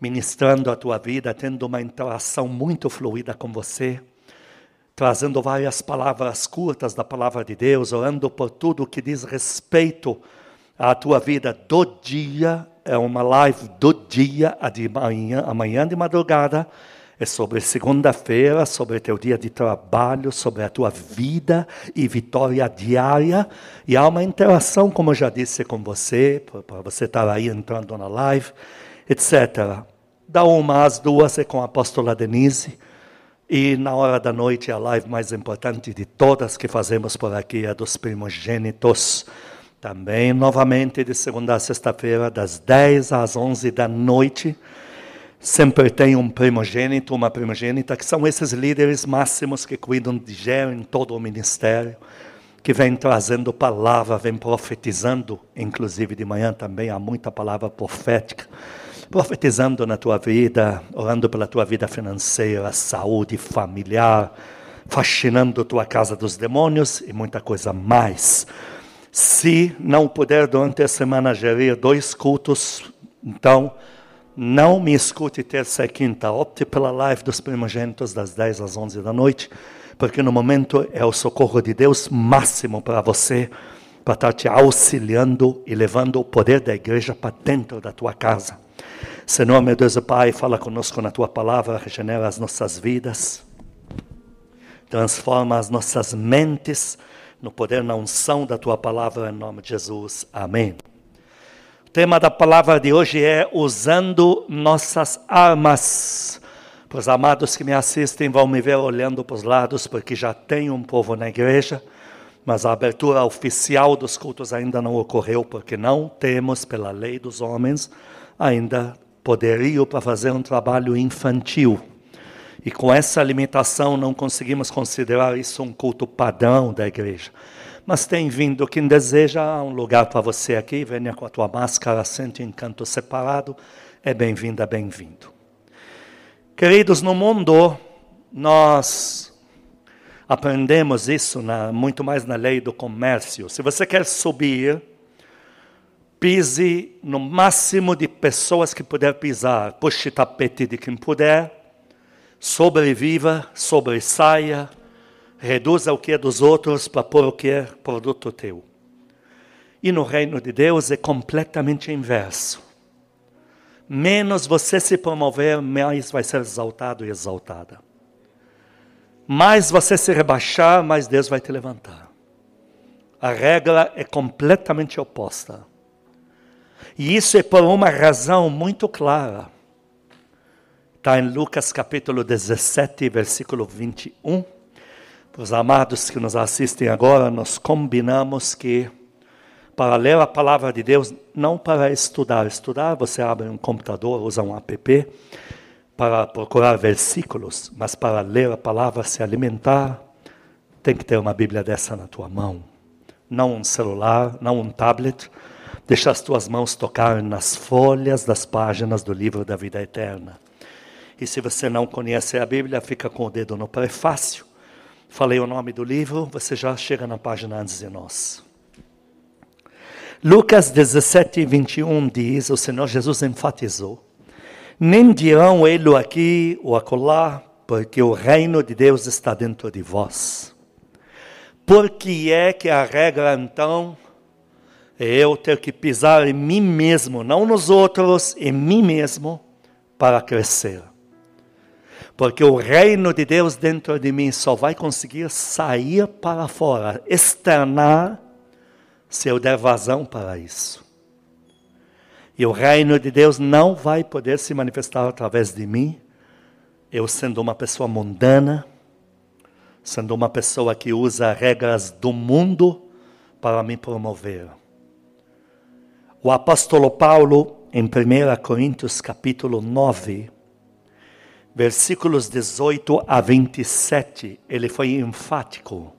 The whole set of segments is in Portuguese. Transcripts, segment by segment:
ministrando a tua vida, tendo uma interação muito fluida com você, trazendo várias palavras curtas da palavra de Deus, orando por tudo que diz respeito à tua vida do dia. É uma live do dia, a de manhã, amanhã de madrugada é sobre segunda-feira, sobre teu dia de trabalho, sobre a tua vida e vitória diária. E há uma interação, como eu já disse com você, para você estar aí entrando na live, etc. Da uma às duas é com a apóstola Denise. E na hora da noite, a live mais importante de todas que fazemos por aqui é dos primogênitos. Também, novamente, de segunda a sexta-feira, das 10 às 11 da noite sempre tem um primogênito, uma primogênita, que são esses líderes máximos que cuidam de gerem todo o ministério, que vem trazendo palavra, vem profetizando, inclusive de manhã também há muita palavra profética, profetizando na tua vida, orando pela tua vida financeira, saúde familiar, fascinando tua casa dos demônios e muita coisa mais. Se não puder durante a semana gerir dois cultos, então não me escute terça e quinta, opte pela live dos primogênitos das 10 às 11 da noite, porque no momento é o socorro de Deus máximo para você, para estar te auxiliando e levando o poder da igreja para dentro da tua casa. Senhor, meu Deus e Pai, fala conosco na tua palavra, regenera as nossas vidas, transforma as nossas mentes no poder, na unção da tua palavra, em nome de Jesus. Amém. O tema da palavra de hoje é usando nossas armas. Para os amados que me assistem vão me ver olhando para os lados, porque já tem um povo na igreja, mas a abertura oficial dos cultos ainda não ocorreu, porque não temos, pela lei dos homens, ainda poderio para fazer um trabalho infantil. E com essa limitação não conseguimos considerar isso um culto padrão da igreja mas tem vindo quem deseja um lugar para você aqui, venha com a tua máscara, sente em canto separado, é bem-vinda, bem-vindo. Queridos, no mundo, nós aprendemos isso na, muito mais na lei do comércio. Se você quer subir, pise no máximo de pessoas que puder pisar, puxe tapete de quem puder, sobreviva, sobressaia, reduza o que é dos outros para pôr o que é produto teu. E no reino de Deus é completamente inverso. Menos você se promover, mais vai ser exaltado e exaltada. Mais você se rebaixar, mais Deus vai te levantar. A regra é completamente oposta. E isso é por uma razão muito clara. Está em Lucas capítulo 17, versículo 21 para os amados que nos assistem agora, nós combinamos que para ler a palavra de Deus, não para estudar. Estudar, você abre um computador, usa um app para procurar versículos, mas para ler a palavra, se alimentar, tem que ter uma Bíblia dessa na tua mão. Não um celular, não um tablet. Deixa as tuas mãos tocar nas folhas das páginas do livro da vida eterna. E se você não conhece a Bíblia, fica com o dedo no prefácio Falei o nome do livro, você já chega na página antes de nós. Lucas 17, 21 diz: o Senhor Jesus enfatizou: Nem dirão ele aqui ou acolá, porque o reino de Deus está dentro de vós. Por que é que a regra então eu ter que pisar em mim mesmo, não nos outros, em mim mesmo, para crescer? Porque o reino de Deus dentro de mim só vai conseguir sair para fora, externar, se eu der vazão para isso. E o reino de Deus não vai poder se manifestar através de mim, eu sendo uma pessoa mundana, sendo uma pessoa que usa regras do mundo para me promover. O apóstolo Paulo, em 1 Coríntios capítulo 9, versículos 18 a 27, ele foi enfático.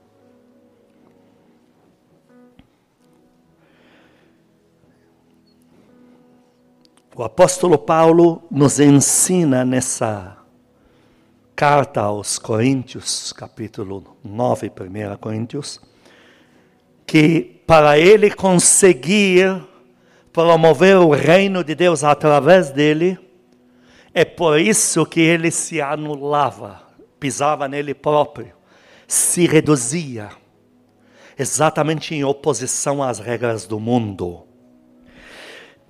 O apóstolo Paulo nos ensina nessa carta aos Coríntios, capítulo 9, 1 Coríntios, que para ele conseguir promover o reino de Deus através dele. É por isso que ele se anulava, pisava nele próprio, se reduzia, exatamente em oposição às regras do mundo.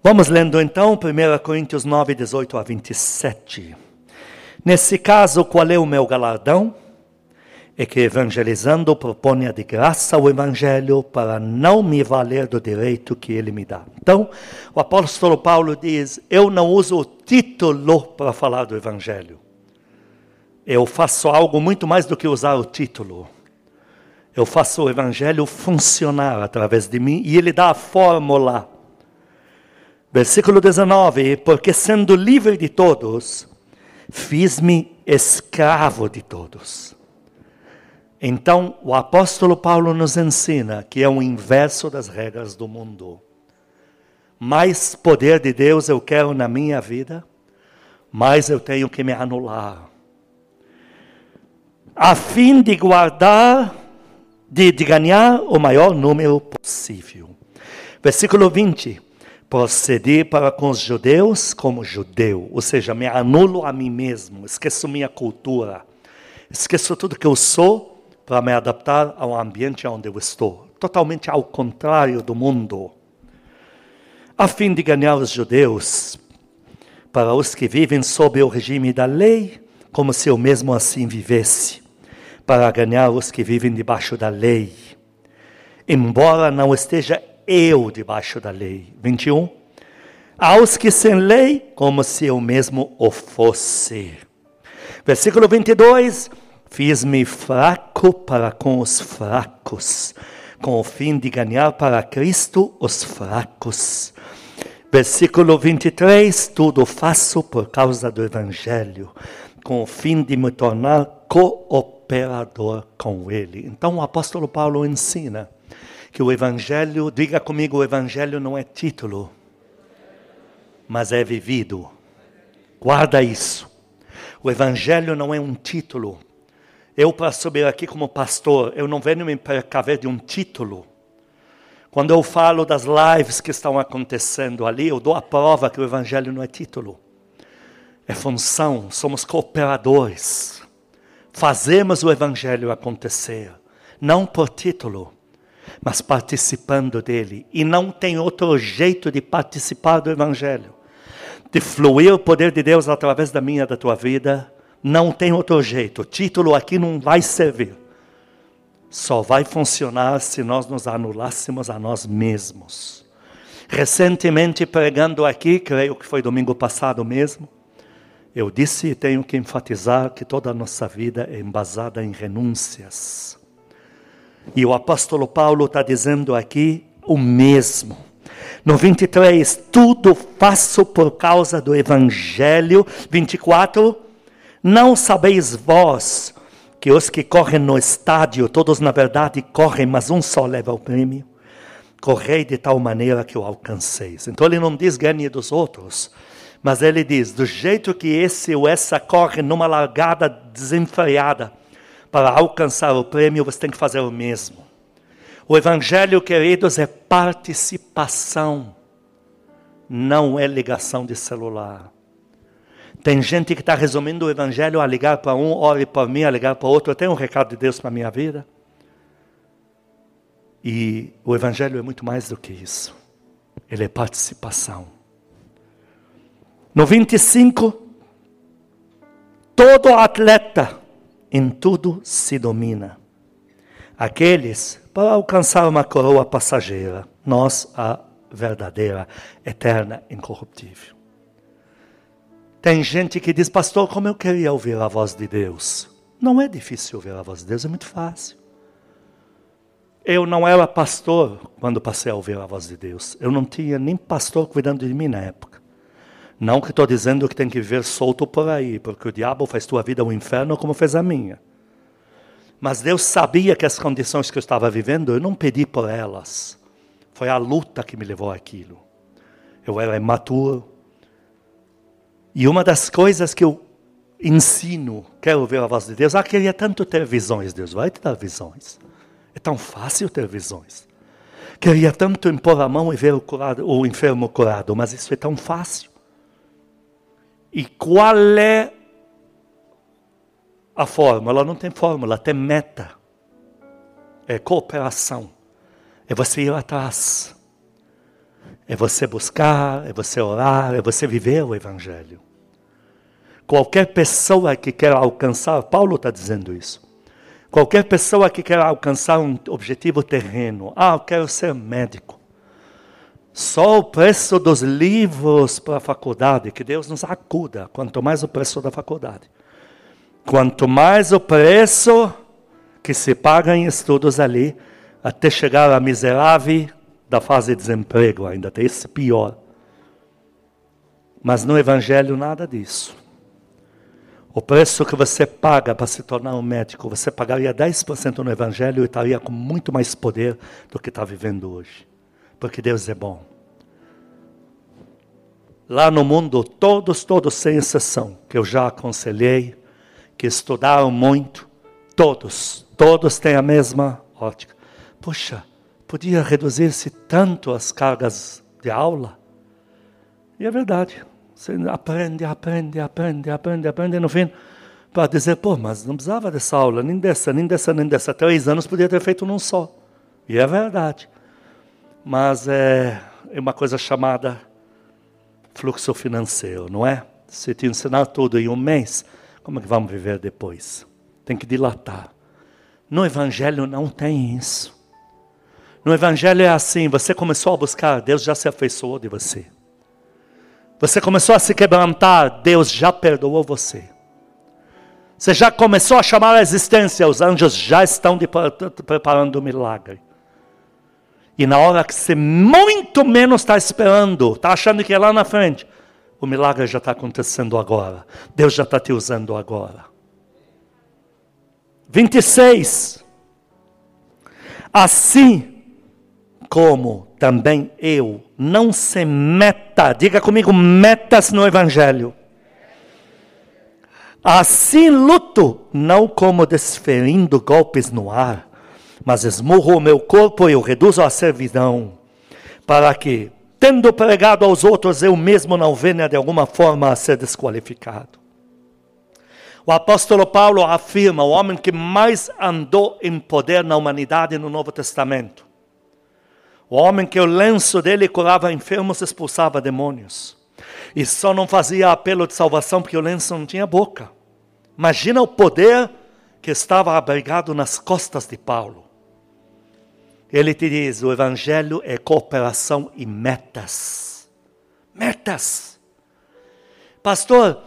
Vamos lendo então 1 Coríntios 9, 18 a 27. Nesse caso, qual é o meu galardão? É que evangelizando proponha de graça o evangelho para não me valer do direito que ele me dá. Então, o apóstolo Paulo diz: Eu não uso o título para falar do evangelho. Eu faço algo muito mais do que usar o título. Eu faço o evangelho funcionar através de mim e ele dá a fórmula. Versículo 19: Porque sendo livre de todos, fiz-me escravo de todos. Então, o apóstolo Paulo nos ensina que é o inverso das regras do mundo. Mais poder de Deus eu quero na minha vida, mais eu tenho que me anular. A fim de guardar, de, de ganhar o maior número possível. Versículo 20 proceder para com os judeus como judeu, ou seja, me anulo a mim mesmo, esqueço minha cultura, esqueço tudo que eu sou para me adaptar ao ambiente onde eu estou, totalmente ao contrário do mundo. A fim de ganhar os judeus, para os que vivem sob o regime da lei, como se eu mesmo assim vivesse, para ganhar os que vivem debaixo da lei. Embora não esteja eu debaixo da lei. 21. Aos que sem lei, como se eu mesmo o fosse. Versículo 22. Fiz-me fraco para com os fracos, com o fim de ganhar para Cristo os fracos. Versículo 23. Tudo faço por causa do Evangelho, com o fim de me tornar cooperador com Ele. Então o apóstolo Paulo ensina que o Evangelho, diga comigo, o Evangelho não é título, mas é vivido. Guarda isso. O Evangelho não é um título. Eu, para subir aqui como pastor, eu não venho me precaver de um título. Quando eu falo das lives que estão acontecendo ali, eu dou a prova que o Evangelho não é título. É função, somos cooperadores. Fazemos o Evangelho acontecer, não por título mas participando dele. E não tem outro jeito de participar do Evangelho, de fluir o poder de Deus através da minha, da tua vida. Não tem outro jeito. O título aqui não vai servir. Só vai funcionar se nós nos anulássemos a nós mesmos. Recentemente, pregando aqui, creio que foi domingo passado mesmo, eu disse e tenho que enfatizar que toda a nossa vida é embasada em renúncias. E o apóstolo Paulo está dizendo aqui o mesmo. No 23, tudo faço por causa do Evangelho. 24, não sabeis vós que os que correm no estádio, todos na verdade correm, mas um só leva o prêmio. Correi de tal maneira que o alcanceis. Então ele não diz ganhe dos outros, mas ele diz: do jeito que esse ou essa corre numa largada desenfreada, para alcançar o prêmio, você tem que fazer o mesmo. O Evangelho, queridos, é participação, não é ligação de celular. Tem gente que está resumindo o Evangelho a ligar para um, ore para mim, a ligar para outro. Eu tenho um recado de Deus para a minha vida. E o Evangelho é muito mais do que isso. Ele é participação. No 25, todo atleta em tudo se domina. Aqueles para alcançar uma coroa passageira, nós a verdadeira, eterna, incorruptível. Tem gente que diz, pastor, como eu queria ouvir a voz de Deus. Não é difícil ouvir a voz de Deus, é muito fácil. Eu não era pastor quando passei a ouvir a voz de Deus. Eu não tinha nem pastor cuidando de mim na época. Não que estou dizendo que tem que viver solto por aí, porque o diabo faz tua vida um inferno como fez a minha. Mas Deus sabia que as condições que eu estava vivendo, eu não pedi por elas. Foi a luta que me levou àquilo. Eu era imaturo. E uma das coisas que eu ensino, quero ouvir a voz de Deus, ah, queria tanto ter visões. Deus vai te dar visões. É tão fácil ter visões. Queria tanto impor a mão e ver o, curado, o enfermo curado, mas isso é tão fácil. E qual é a fórmula? Não tem fórmula, tem meta. É cooperação. É você ir atrás. É você buscar, é você orar, é você viver o Evangelho. Qualquer pessoa que quer alcançar, Paulo está dizendo isso. Qualquer pessoa que quer alcançar um objetivo terreno, ah, eu quero ser médico. Só o preço dos livros para a faculdade, que Deus nos acuda, quanto mais o preço da faculdade. Quanto mais o preço que se paga em estudos ali, até chegar à miserável da fase de desemprego, ainda tem esse pior. Mas no Evangelho nada disso. O preço que você paga para se tornar um médico, você pagaria 10% no Evangelho e estaria com muito mais poder do que está vivendo hoje. Porque Deus é bom. Lá no mundo, todos, todos, sem exceção, que eu já aconselhei, que estudaram muito, todos, todos têm a mesma ótica. Puxa, podia reduzir-se tanto as cargas de aula? E é verdade. Você aprende, aprende, aprende, aprende, aprende, no fim, para dizer, pô, mas não precisava dessa aula, nem dessa, nem dessa, nem dessa. Três anos podia ter feito num só. E é verdade. Mas é, é uma coisa chamada fluxo financeiro, não é? Se te ensinar tudo em um mês, como é que vamos viver depois? Tem que dilatar. No Evangelho não tem isso. No Evangelho é assim: você começou a buscar, Deus já se afeiçoou de você. Você começou a se quebrantar, Deus já perdoou você. Você já começou a chamar a existência, os anjos já estão de, preparando o um milagre. E na hora que você muito menos está esperando, está achando que é lá na frente, o milagre já está acontecendo agora. Deus já está te usando agora. 26. Assim como também eu não se meta, diga comigo, metas no Evangelho. Assim luto, não como desferindo golpes no ar, mas esmurro o meu corpo e o reduzo à servidão, para que, tendo pregado aos outros, eu mesmo não venha de alguma forma a ser desqualificado. O apóstolo Paulo afirma, o homem que mais andou em poder na humanidade no Novo Testamento, o homem que o lenço dele curava enfermos, expulsava demônios. E só não fazia apelo de salvação porque o lenço não tinha boca. Imagina o poder que estava abrigado nas costas de Paulo. Ele te diz: o Evangelho é cooperação e metas. Metas. Pastor,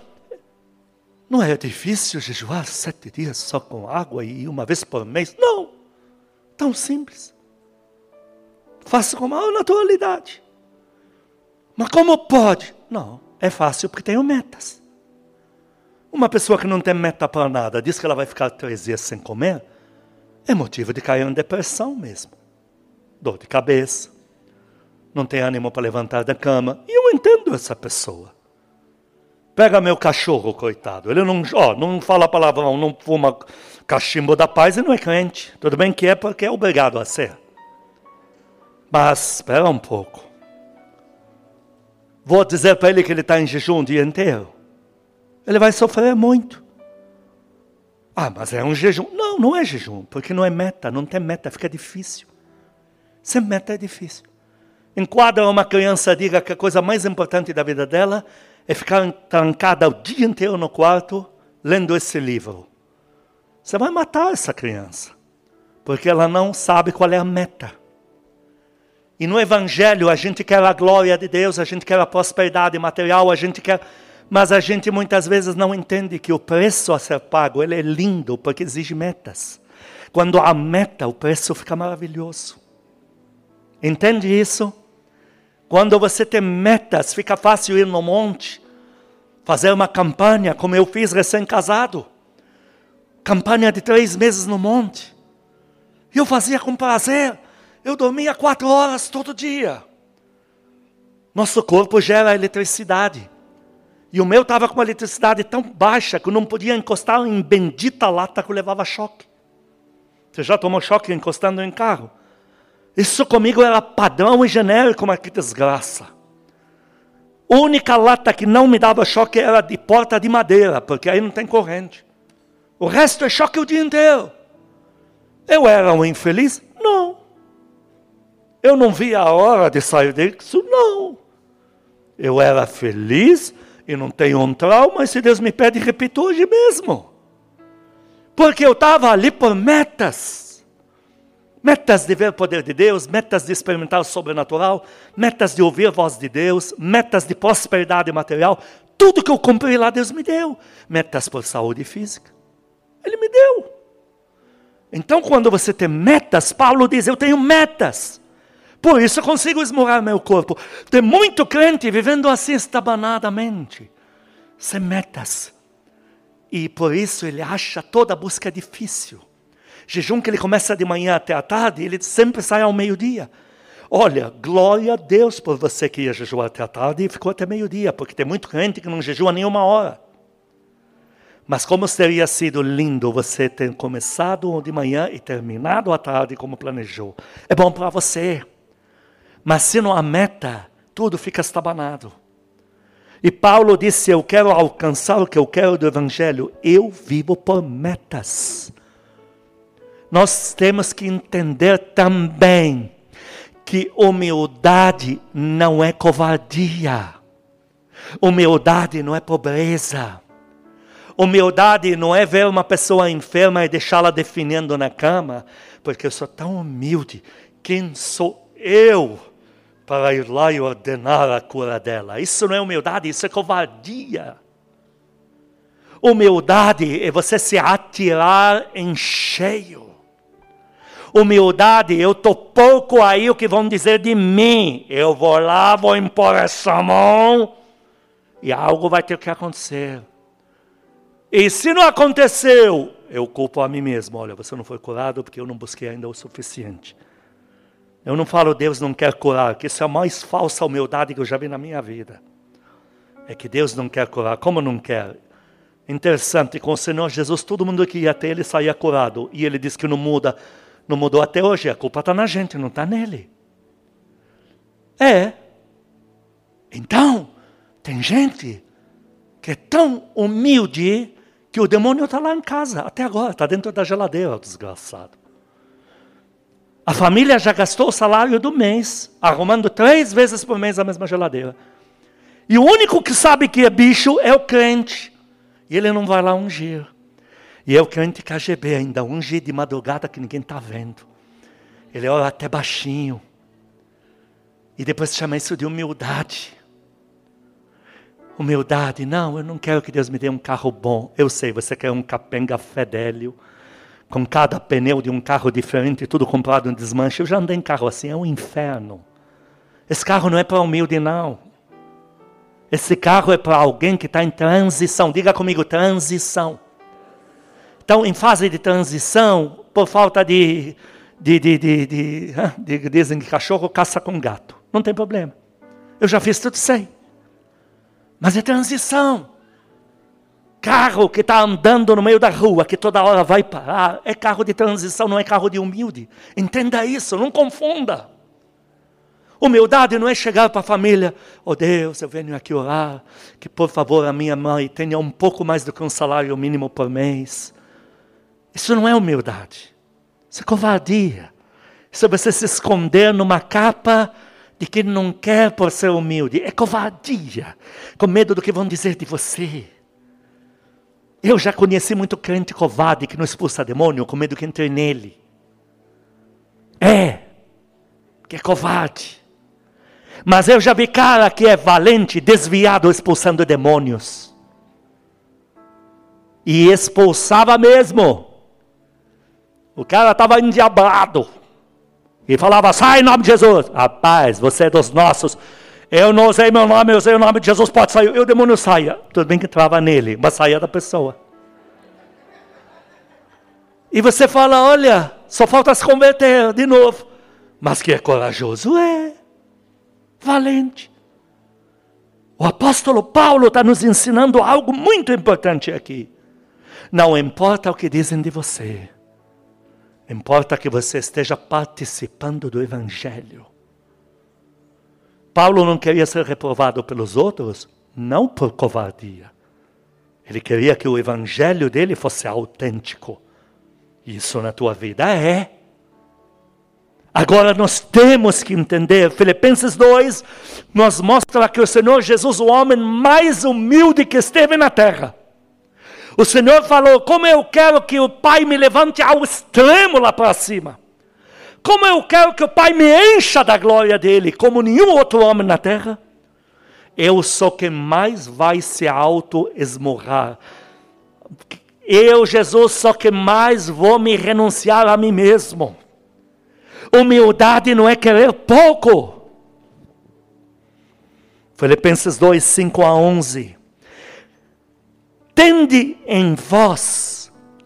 não é difícil jejuar sete dias só com água e uma vez por mês? Não. Tão simples. Faça com maior naturalidade. Mas como pode? Não, é fácil porque tenho metas. Uma pessoa que não tem meta para nada, diz que ela vai ficar três dias sem comer, é motivo de cair em depressão mesmo. Dor de cabeça, não tem ânimo para levantar da cama. E eu entendo essa pessoa. Pega meu cachorro, coitado. Ele não, ó, não fala palavrão, não fuma cachimbo da paz e não é crente. Tudo bem que é porque é obrigado a ser. Mas espera um pouco. Vou dizer para ele que ele está em jejum o dia inteiro. Ele vai sofrer muito. Ah, mas é um jejum. Não, não é jejum, porque não é meta, não tem meta, fica difícil. Sem meta é difícil. Enquadra uma criança, diga que a coisa mais importante da vida dela é ficar trancada o dia inteiro no quarto lendo esse livro. Você vai matar essa criança, porque ela não sabe qual é a meta. E no Evangelho a gente quer a glória de Deus, a gente quer a prosperidade material, a gente quer. Mas a gente muitas vezes não entende que o preço a ser pago ele é lindo porque exige metas. Quando há meta, o preço fica maravilhoso. Entende isso? Quando você tem metas, fica fácil ir no monte, fazer uma campanha, como eu fiz recém-casado. Campanha de três meses no monte. Eu fazia com prazer. Eu dormia quatro horas todo dia. Nosso corpo gera eletricidade. E o meu estava com uma eletricidade tão baixa que eu não podia encostar em bendita lata que eu levava choque. Você já tomou choque encostando em carro? Isso comigo era padrão e genérico, mas que desgraça. Única lata que não me dava choque era de porta de madeira, porque aí não tem corrente. O resto é choque o dia inteiro. Eu era um infeliz? Eu não via a hora de sair disso? Não. Eu era feliz e não tenho um trauma, e se Deus me pede, repito hoje mesmo. Porque eu estava ali por metas metas de ver o poder de Deus, metas de experimentar o sobrenatural, metas de ouvir a voz de Deus, metas de prosperidade material, tudo que eu cumpri lá Deus me deu. Metas por saúde física, Ele me deu. Então, quando você tem metas, Paulo diz: Eu tenho metas. Por isso consigo esmorar meu corpo. Tem muito crente vivendo assim estabanadamente, sem metas. E por isso ele acha toda a busca difícil. Jejum que ele começa de manhã até a tarde, ele sempre sai ao meio-dia. Olha, glória a Deus por você que ia jejuar até a tarde e ficou até meio-dia, porque tem muito crente que não jejua nenhuma hora. Mas como teria sido lindo você ter começado de manhã e terminado à tarde como planejou. É bom para você. Mas se não há meta, tudo fica estabanado. E Paulo disse: Eu quero alcançar o que eu quero do Evangelho. Eu vivo por metas nós temos que entender também que humildade não é covardia. Humildade não é pobreza. Humildade não é ver uma pessoa enferma e deixá-la definindo na cama, porque eu sou tão humilde. Quem sou eu para ir lá e ordenar a cura dela? Isso não é humildade, isso é covardia. Humildade é você se atirar em cheio humildade, eu estou pouco aí o que vão dizer de mim. Eu vou lá, vou impor essa mão e algo vai ter que acontecer. E se não aconteceu, eu culpo a mim mesmo. Olha, você não foi curado porque eu não busquei ainda o suficiente. Eu não falo Deus não quer curar, que isso é a mais falsa humildade que eu já vi na minha vida. É que Deus não quer curar. Como não quer? Interessante, com o Senhor Jesus, todo mundo que ia até ele saía curado. E ele diz que não muda não mudou até hoje, a culpa está na gente, não está nele. É. Então, tem gente que é tão humilde que o demônio está lá em casa, até agora, está dentro da geladeira, desgraçado. A família já gastou o salário do mês, arrumando três vezes por mês a mesma geladeira. E o único que sabe que é bicho é o crente. E ele não vai lá ungir. E eu crente KGB ainda, unge de madrugada que ninguém está vendo. Ele ora até baixinho. E depois chama isso de humildade. Humildade, não, eu não quero que Deus me dê um carro bom. Eu sei, você quer um capenga fedélio, com cada pneu de um carro diferente, tudo comprado em desmanche. Eu já andei em carro assim, é um inferno. Esse carro não é para humilde, não. Esse carro é para alguém que está em transição. Diga comigo, transição estão em fase de transição por falta de, de, de, de, de, de dizem que cachorro caça com gato. Não tem problema. Eu já fiz tudo sei. Mas é transição. Carro que está andando no meio da rua, que toda hora vai parar, é carro de transição, não é carro de humilde. Entenda isso, não confunda. Humildade não é chegar para a família, oh Deus, eu venho aqui orar, que por favor a minha mãe tenha um pouco mais do que um salário mínimo por mês. Isso não é humildade. Isso é covardia. Isso é você se esconder numa capa de quem não quer por ser humilde. É covardia. Com medo do que vão dizer de você. Eu já conheci muito crente covarde que não expulsa demônio com medo que entre nele. É. Que é covarde. Mas eu já vi cara que é valente, desviado, expulsando demônios. E expulsava mesmo. O cara estava endiabrado. E falava, sai em nome de Jesus. Rapaz, você é dos nossos. Eu não usei meu nome, eu usei o nome de Jesus, pode sair. E o demônio saia. Tudo bem que entrava nele, mas saía da pessoa. E você fala, olha, só falta se converter de novo. Mas que é corajoso, é. Valente. O apóstolo Paulo está nos ensinando algo muito importante aqui. Não importa o que dizem de você. Importa que você esteja participando do Evangelho. Paulo não queria ser reprovado pelos outros, não por covardia. Ele queria que o Evangelho dele fosse autêntico. Isso na tua vida é. Agora nós temos que entender, Filipenses 2 nos mostra que o Senhor Jesus, o homem mais humilde que esteve na terra, o Senhor falou: Como eu quero que o Pai me levante ao extremo lá para cima. Como eu quero que o Pai me encha da glória dele, como nenhum outro homem na terra. Eu sou quem mais vai se auto-esmorrar. Eu, Jesus, sou quem mais vou me renunciar a mim mesmo. Humildade não é querer pouco. Filipenses 2, 5 a 11 tende em vós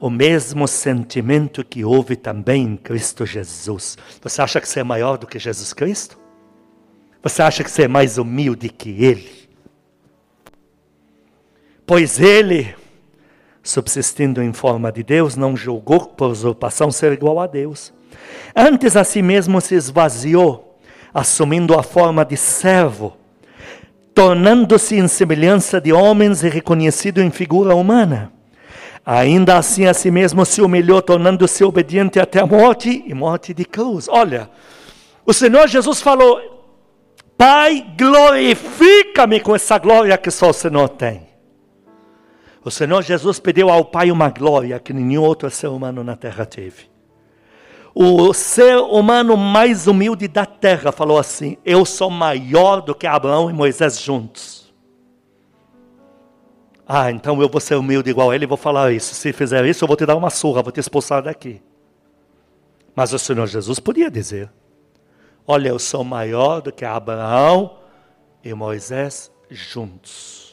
o mesmo sentimento que houve também em Cristo Jesus. Você acha que você é maior do que Jesus Cristo? Você acha que você é mais humilde que Ele? Pois Ele, subsistindo em forma de Deus, não julgou por usurpação ser igual a Deus. Antes a si mesmo se esvaziou, assumindo a forma de servo tornando-se em semelhança de homens e reconhecido em figura humana. Ainda assim, a si mesmo se humilhou, tornando-se obediente até a morte e morte de cruz. Olha, o Senhor Jesus falou: Pai, glorifica-me com essa glória que só o Senhor tem. O Senhor Jesus pediu ao Pai uma glória que nenhum outro ser humano na terra teve o ser humano mais humilde da terra falou assim: Eu sou maior do que Abraão e Moisés juntos. Ah, então eu vou ser humilde igual a ele e vou falar isso. Se fizer isso, eu vou te dar uma surra, vou te expulsar daqui. Mas o Senhor Jesus podia dizer: Olha, eu sou maior do que Abraão e Moisés juntos.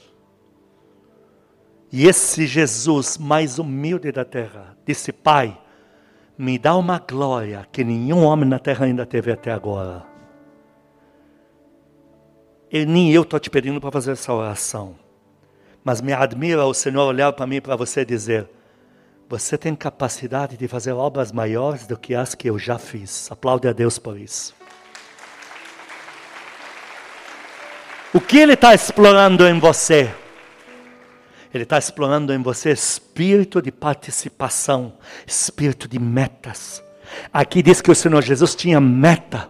E esse Jesus mais humilde da terra disse: Pai, me dá uma glória que nenhum homem na terra ainda teve até agora. E nem eu estou te pedindo para fazer essa oração. Mas me admira o Senhor olhar para mim e para você dizer: Você tem capacidade de fazer obras maiores do que as que eu já fiz. Aplaude a Deus por isso. O que Ele está explorando em você? Ele está explorando em você espírito de participação, espírito de metas. Aqui diz que o Senhor Jesus tinha meta.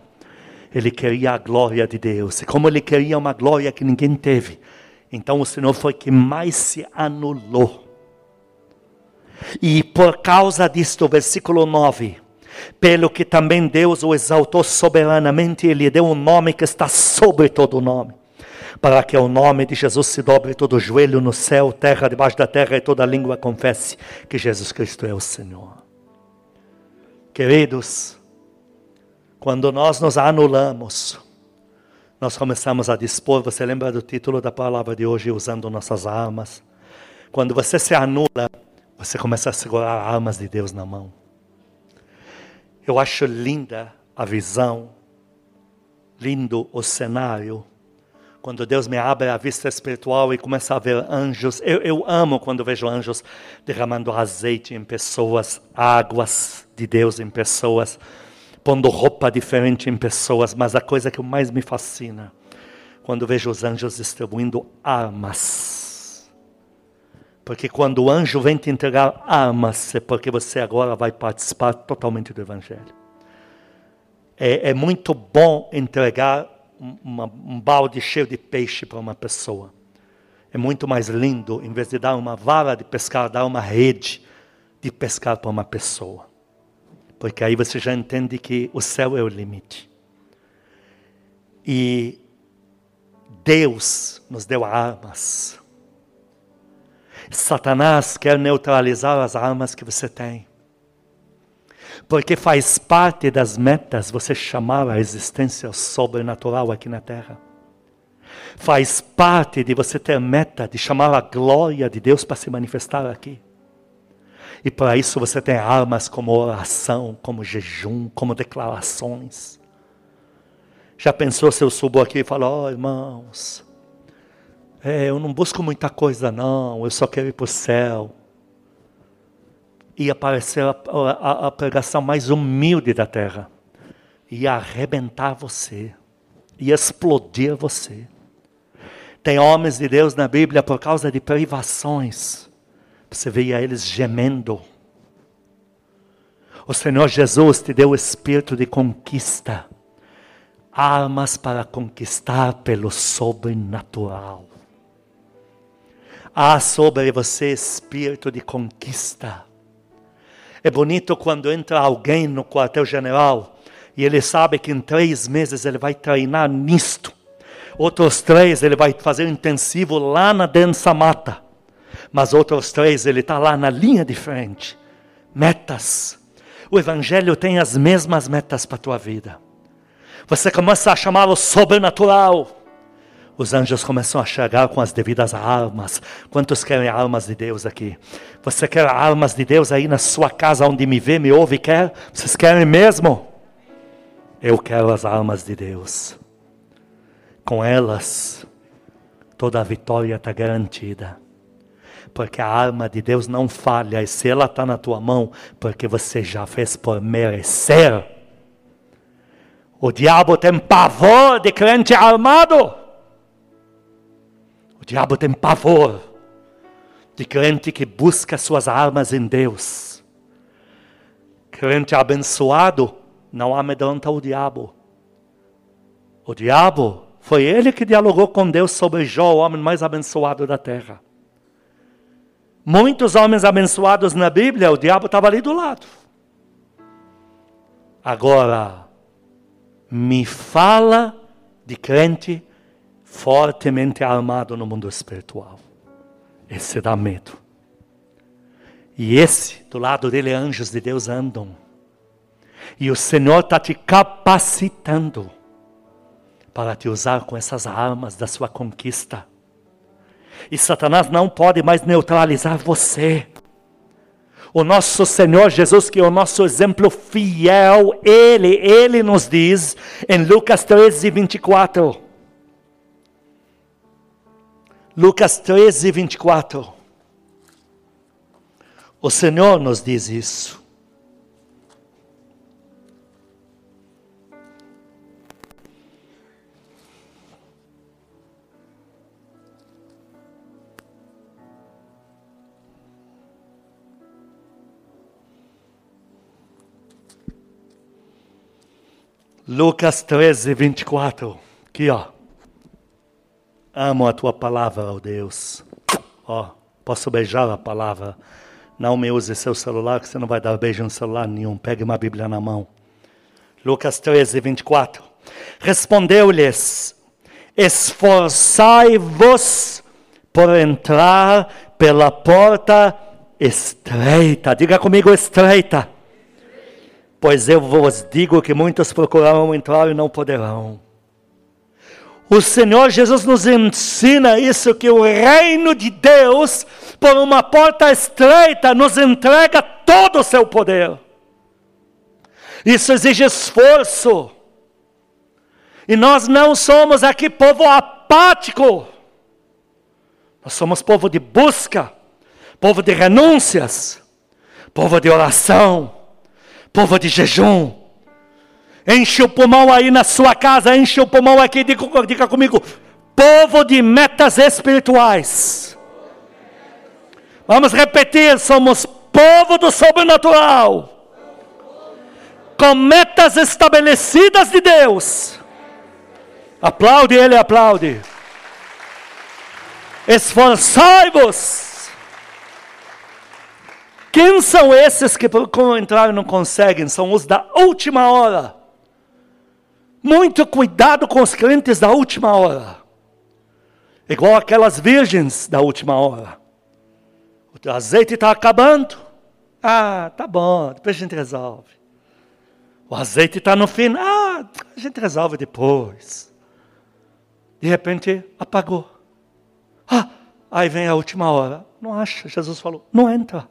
Ele queria a glória de Deus. E como ele queria uma glória que ninguém teve, então o Senhor foi que mais se anulou. E por causa disto, versículo 9, pelo que também Deus o exaltou soberanamente, ele deu um nome que está sobre todo nome para que ao nome de Jesus se dobre todo o joelho no céu, terra, debaixo da terra, e toda língua confesse que Jesus Cristo é o Senhor. Queridos, quando nós nos anulamos, nós começamos a dispor, você lembra do título da palavra de hoje, usando nossas armas? Quando você se anula, você começa a segurar armas de Deus na mão. Eu acho linda a visão, lindo o cenário quando Deus me abre a vista espiritual e começa a ver anjos. Eu, eu amo quando vejo anjos derramando azeite em pessoas, águas de Deus em pessoas, pondo roupa diferente em pessoas. Mas a coisa que mais me fascina, quando vejo os anjos distribuindo armas. Porque quando o anjo vem te entregar armas, é porque você agora vai participar totalmente do Evangelho. É, é muito bom entregar uma, um balde cheio de peixe para uma pessoa. É muito mais lindo, em vez de dar uma vara de pescar, dar uma rede de pescar para uma pessoa. Porque aí você já entende que o céu é o limite. E Deus nos deu armas. Satanás quer neutralizar as armas que você tem. Porque faz parte das metas você chamar a existência sobrenatural aqui na terra. Faz parte de você ter meta de chamar a glória de Deus para se manifestar aqui. E para isso você tem armas como oração, como jejum, como declarações. Já pensou se eu subo aqui e falo, oh, irmãos, é, eu não busco muita coisa não, eu só quero ir para o céu. ia parecer a, a, a pregação mais humilde da terra. Ia arrebentar você, ia explodir você. Tem homens de Deus na Bíblia por causa de privações. Você via eles gemendo. O Senhor Jesus te deu o espírito de conquista, armas para conquistar pelo sobrenatural. Há sobre você espírito de conquista. É bonito quando entra alguém no quartel-general e ele sabe que em três meses ele vai treinar nisto. Outros três ele vai fazer intensivo lá na densa mata. Mas outros três ele está lá na linha de frente. Metas. O Evangelho tem as mesmas metas para a tua vida. Você começa a chamá-lo sobrenatural. Os anjos começam a chegar com as devidas armas. Quantos querem armas de Deus aqui? Você quer armas de Deus aí na sua casa, onde me vê, me ouve, quer? Vocês querem mesmo? Eu quero as armas de Deus. Com elas, toda a vitória está garantida. Porque a arma de Deus não falha, e se ela está na tua mão, porque você já fez por merecer. O diabo tem pavor de crente armado diabo tem pavor de crente que busca suas armas em Deus. Crente abençoado não amedronta o diabo. O diabo foi ele que dialogou com Deus sobre Jó, o homem mais abençoado da terra. Muitos homens abençoados na Bíblia, o diabo estava ali do lado. Agora, me fala de crente fortemente armado no mundo espiritual. Esse dá medo. E esse, do lado dele, anjos de Deus andam. E o Senhor está te capacitando para te usar com essas armas da sua conquista. E Satanás não pode mais neutralizar você. O nosso Senhor Jesus, que é o nosso exemplo fiel, Ele, Ele nos diz em Lucas 13, 24. Lucas 13, 24. O Senhor nos diz isso. Lucas 13, 24. Aqui, ó. Amo a tua palavra, ó Deus. Ó, posso beijar a palavra. Não me use seu celular, que você não vai dar beijo no celular nenhum. Pegue uma Bíblia na mão. Lucas 13, 24. Respondeu-lhes: Esforçai-vos por entrar pela porta estreita. Diga comigo, estreita. Pois eu vos digo que muitos procurarão entrar e não poderão. O Senhor Jesus nos ensina isso, que o reino de Deus, por uma porta estreita, nos entrega todo o seu poder. Isso exige esforço. E nós não somos aqui povo apático. Nós somos povo de busca, povo de renúncias, povo de oração, povo de jejum Enche o pulmão aí na sua casa, enche o pulmão aqui, diga, diga comigo. Povo de metas espirituais. Vamos repetir: somos povo do sobrenatural. Com metas estabelecidas de Deus. Aplaude ele, aplaude. Esforçai-vos. Quem são esses que procuram entrar não conseguem? São os da última hora. Muito cuidado com os crentes da última hora. Igual aquelas virgens da última hora. O azeite está acabando. Ah, tá bom, depois a gente resolve. O azeite está no fim. Ah, a gente resolve depois. De repente, apagou. Ah, aí vem a última hora. Não acha, Jesus falou, não entra.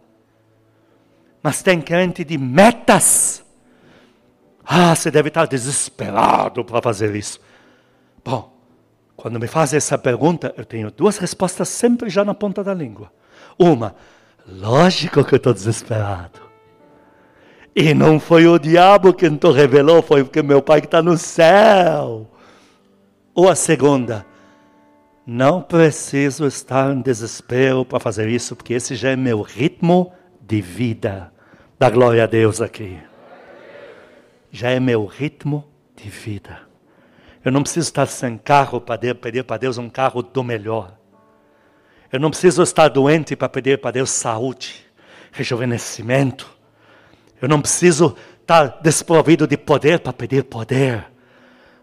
Mas tem crente de metas ah, você deve estar desesperado para fazer isso. Bom, quando me fazem essa pergunta, eu tenho duas respostas sempre já na ponta da língua. Uma, Lógico que eu estou desesperado. E não foi o diabo quem te revelou, foi porque meu pai que está no céu. Ou a segunda, não preciso estar em desespero para fazer isso, porque esse já é meu ritmo de vida. Dá glória a Deus aqui. Já é meu ritmo de vida. Eu não preciso estar sem carro para pedir para Deus um carro do melhor. Eu não preciso estar doente para pedir para Deus saúde, rejuvenescimento. Eu não preciso estar desprovido de poder para pedir poder.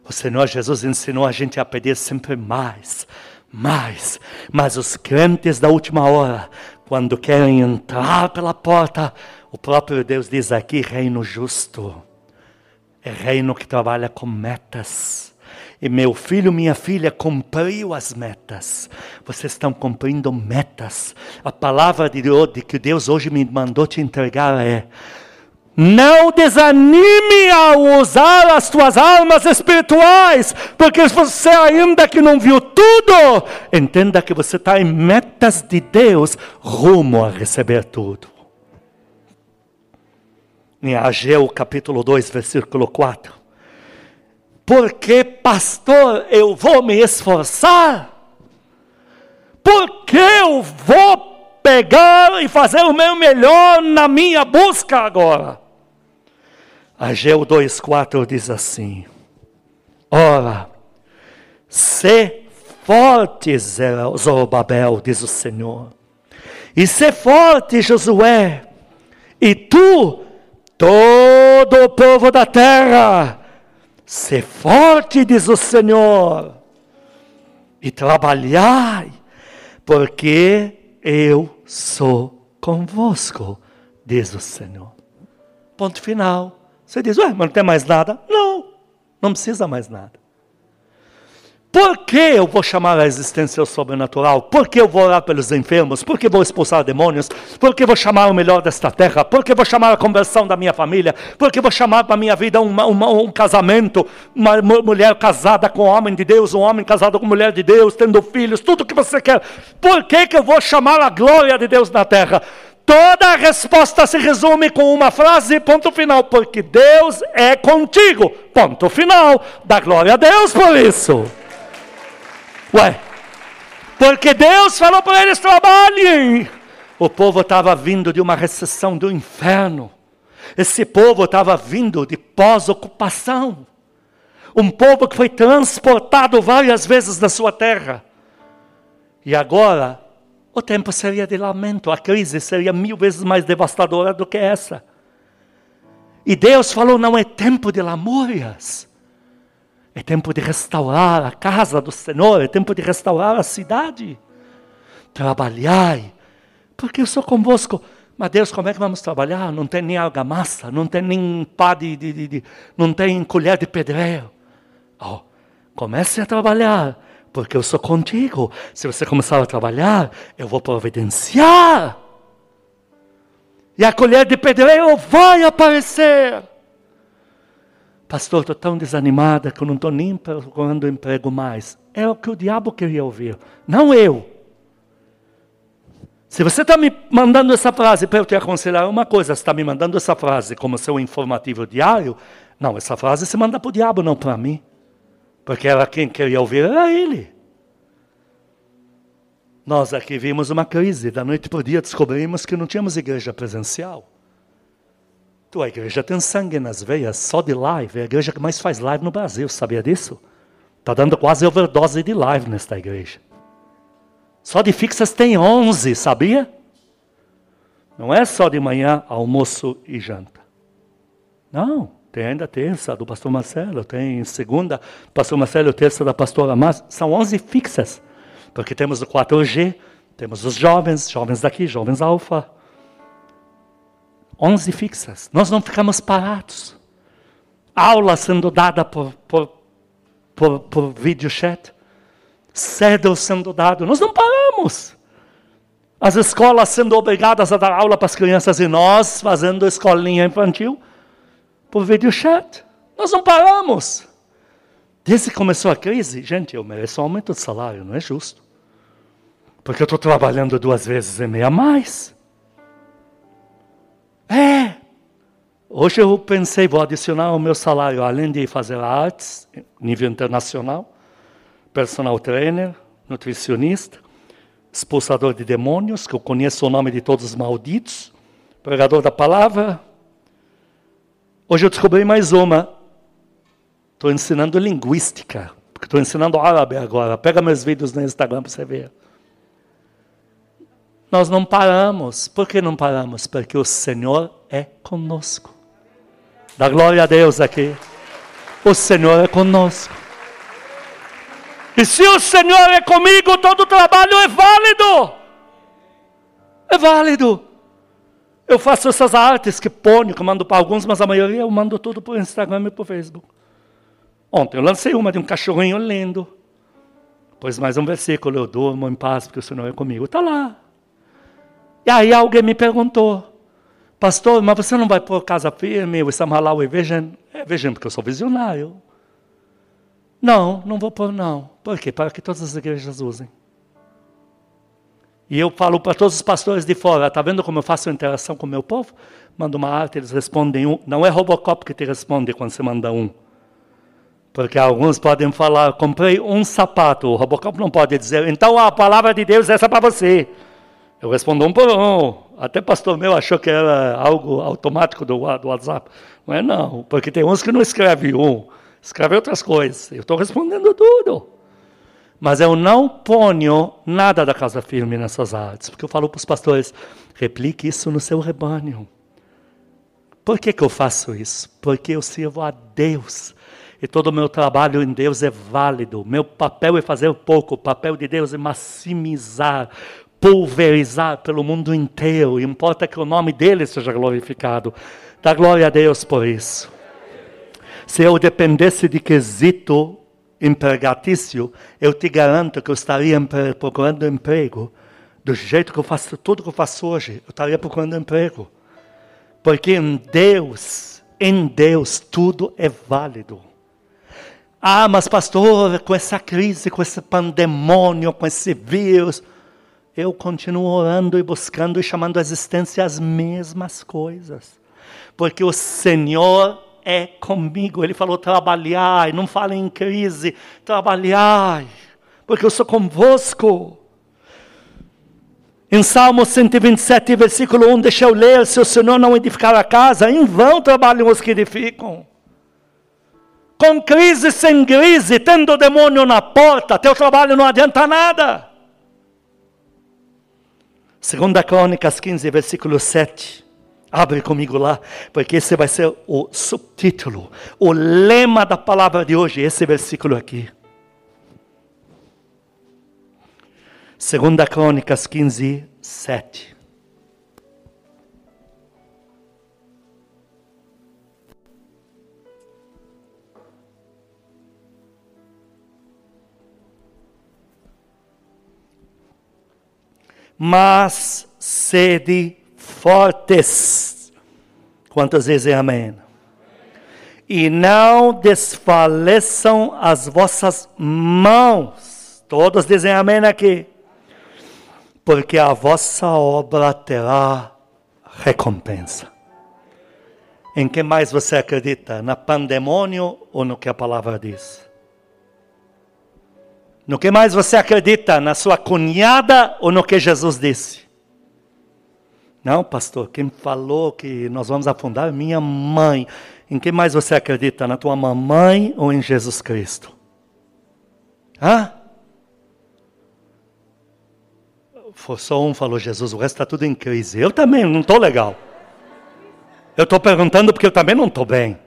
O Senhor Jesus ensinou a gente a pedir sempre mais, mais. Mas os crentes da última hora, quando querem entrar pela porta, o próprio Deus diz aqui: reino justo. É reino que trabalha com metas. E meu filho, minha filha, cumpriu as metas. Vocês estão cumprindo metas. A palavra de de que Deus hoje me mandou te entregar é: não desanime a usar as tuas almas espirituais, porque você ainda que não viu tudo, entenda que você está em metas de Deus rumo a receber tudo. Em Ageu capítulo 2, versículo 4 porque, pastor, eu vou me esforçar? Porque eu vou pegar e fazer o meu melhor na minha busca agora? Ageu 2,4 diz assim: Ora, se forte, Zorobabel, diz o Senhor, e se forte, Josué, e tu, todo o povo da terra, Ser forte, diz o Senhor, e trabalhai, porque eu sou convosco, diz o Senhor. Ponto final. Você diz, ué, mas não tem mais nada? Não, não precisa mais nada. Por que eu vou chamar a existência ao sobrenatural? Por que eu vou orar pelos enfermos? Por que vou expulsar demônios? Por que vou chamar o melhor desta terra? Por que vou chamar a conversão da minha família? Por que vou chamar para a minha vida uma, uma, um casamento? Uma mulher casada com homem de Deus, um homem casado com mulher de Deus, tendo filhos, tudo o que você quer. Por que, que eu vou chamar a glória de Deus na terra? Toda a resposta se resume com uma frase, ponto final, porque Deus é contigo, ponto final. Dá glória a Deus por isso. Ué, porque Deus falou para eles: trabalhem. O povo estava vindo de uma recessão do inferno. Esse povo estava vindo de pós-ocupação. Um povo que foi transportado várias vezes da sua terra. E agora, o tempo seria de lamento, a crise seria mil vezes mais devastadora do que essa. E Deus falou: não é tempo de lamúrias. É tempo de restaurar a casa do Senhor, é tempo de restaurar a cidade. Trabalhai, porque eu sou convosco. Mas Deus, como é que vamos trabalhar? Não tem nem argamassa, não tem nem pá de, de, de, de não tem colher de pedreiro. Oh, comece a trabalhar, porque eu sou contigo. Se você começar a trabalhar, eu vou providenciar. E a colher de pedreiro vai aparecer. Pastor, estou tão desanimada que eu não estou nem procurando emprego mais. É o que o diabo queria ouvir, não eu. Se você está me mandando essa frase para eu te aconselhar uma coisa, está me mandando essa frase como seu informativo diário, não, essa frase se manda para o diabo, não para mim. Porque era quem queria ouvir, era ele. Nós aqui vimos uma crise, da noite para o dia descobrimos que não tínhamos igreja presencial. Tua igreja tem sangue nas veias, só de live. É a igreja que mais faz live no Brasil, sabia disso? Está dando quase overdose de live nesta igreja. Só de fixas tem 11, sabia? Não é só de manhã, almoço e janta. Não, tem ainda terça do pastor Marcelo, tem segunda, pastor Marcelo, terça da pastora Márcia. São 11 fixas. Porque temos o 4G, temos os jovens, jovens daqui, jovens alfa, 11 fixas. Nós não ficamos parados. Aula sendo dada por, por, por, por vídeo chat. Cedo sendo dado. Nós não paramos. As escolas sendo obrigadas a dar aula para as crianças e nós fazendo escolinha infantil por videochat. Nós não paramos. Desde que começou a crise, gente, eu mereço um aumento de salário, não é justo. Porque eu estou trabalhando duas vezes e meia a mais. É. Hoje eu pensei, vou adicionar o meu salário, além de fazer artes, nível internacional, personal trainer, nutricionista, expulsador de demônios, que eu conheço o nome de todos os malditos, pregador da palavra, Hoje eu descobri mais uma. Estou ensinando linguística, porque estou ensinando árabe agora. Pega meus vídeos no Instagram para você ver. Nós não paramos. Por que não paramos? Porque o Senhor é conosco. Dá glória a Deus aqui. O Senhor é conosco. E se o Senhor é comigo, todo trabalho é válido. É válido. Eu faço essas artes que ponho, que eu mando para alguns, mas a maioria eu mando tudo por Instagram e por Facebook. Ontem eu lancei uma de um cachorrinho lindo. Pois mais um versículo, eu durmo em paz porque o Senhor é comigo. Está lá. E aí alguém me perguntou, Pastor, mas você não vai pôr casa firme, o Samalau e Vision? É Vision, porque eu sou visionário. Não, não vou pôr não. Por quê? Para que todas as igrejas usem. E eu falo para todos os pastores de fora, está vendo como eu faço interação com o meu povo? Mando uma arte, eles respondem um. Não é Robocop que te responde quando você manda um. Porque alguns podem falar, comprei um sapato. O Robocop não pode dizer, então a palavra de Deus é essa para você. Eu respondo um por um. Até pastor meu achou que era algo automático do, do WhatsApp. Não é não, porque tem uns que não escrevem um, escrevem outras coisas. Eu estou respondendo tudo. Mas eu não ponho nada da casa firme nessas artes, porque eu falo para os pastores, replique isso no seu rebanho. Por que, que eu faço isso? Porque eu sirvo a Deus. E todo o meu trabalho em Deus é válido. Meu papel é fazer pouco, o papel de Deus é maximizar pulverizar pelo mundo inteiro. Importa que o nome dele seja glorificado. Dá glória a Deus por isso. Se eu dependesse de quesito empregatício, eu te garanto que eu estaria procurando emprego. Do jeito que eu faço tudo que eu faço hoje, eu estaria procurando emprego. Porque em Deus, em Deus, tudo é válido. Ah, mas pastor, com essa crise, com esse pandemônio, com esse vírus, eu continuo orando e buscando e chamando a existência as mesmas coisas. Porque o Senhor é comigo. Ele falou: trabalhai, não fale em crise, trabalhai, porque eu sou convosco. Em Salmo 127, versículo 1, deixa eu ler: se o Senhor não edificar a casa, em vão trabalham os que edificam. Com crise, sem crise, tendo o demônio na porta, teu trabalho não adianta nada. Segunda Crônicas 15, versículo 7. Abre comigo lá, porque esse vai ser o subtítulo, o lema da palavra de hoje, esse versículo aqui. Segunda Crônicas 15, 7. mas sede fortes. Quantas vezes é amém? E não desfaleçam as vossas mãos. Todos dizem amém aqui. Porque a vossa obra terá recompensa. Em que mais você acredita? Na pandemônio ou no que a palavra diz? No que mais você acredita? Na sua cunhada ou no que Jesus disse? Não, pastor, quem falou que nós vamos afundar é minha mãe. Em que mais você acredita? Na tua mamãe ou em Jesus Cristo? Hã? Só um falou Jesus, o resto está tudo em crise. Eu também não estou legal. Eu estou perguntando porque eu também não estou bem.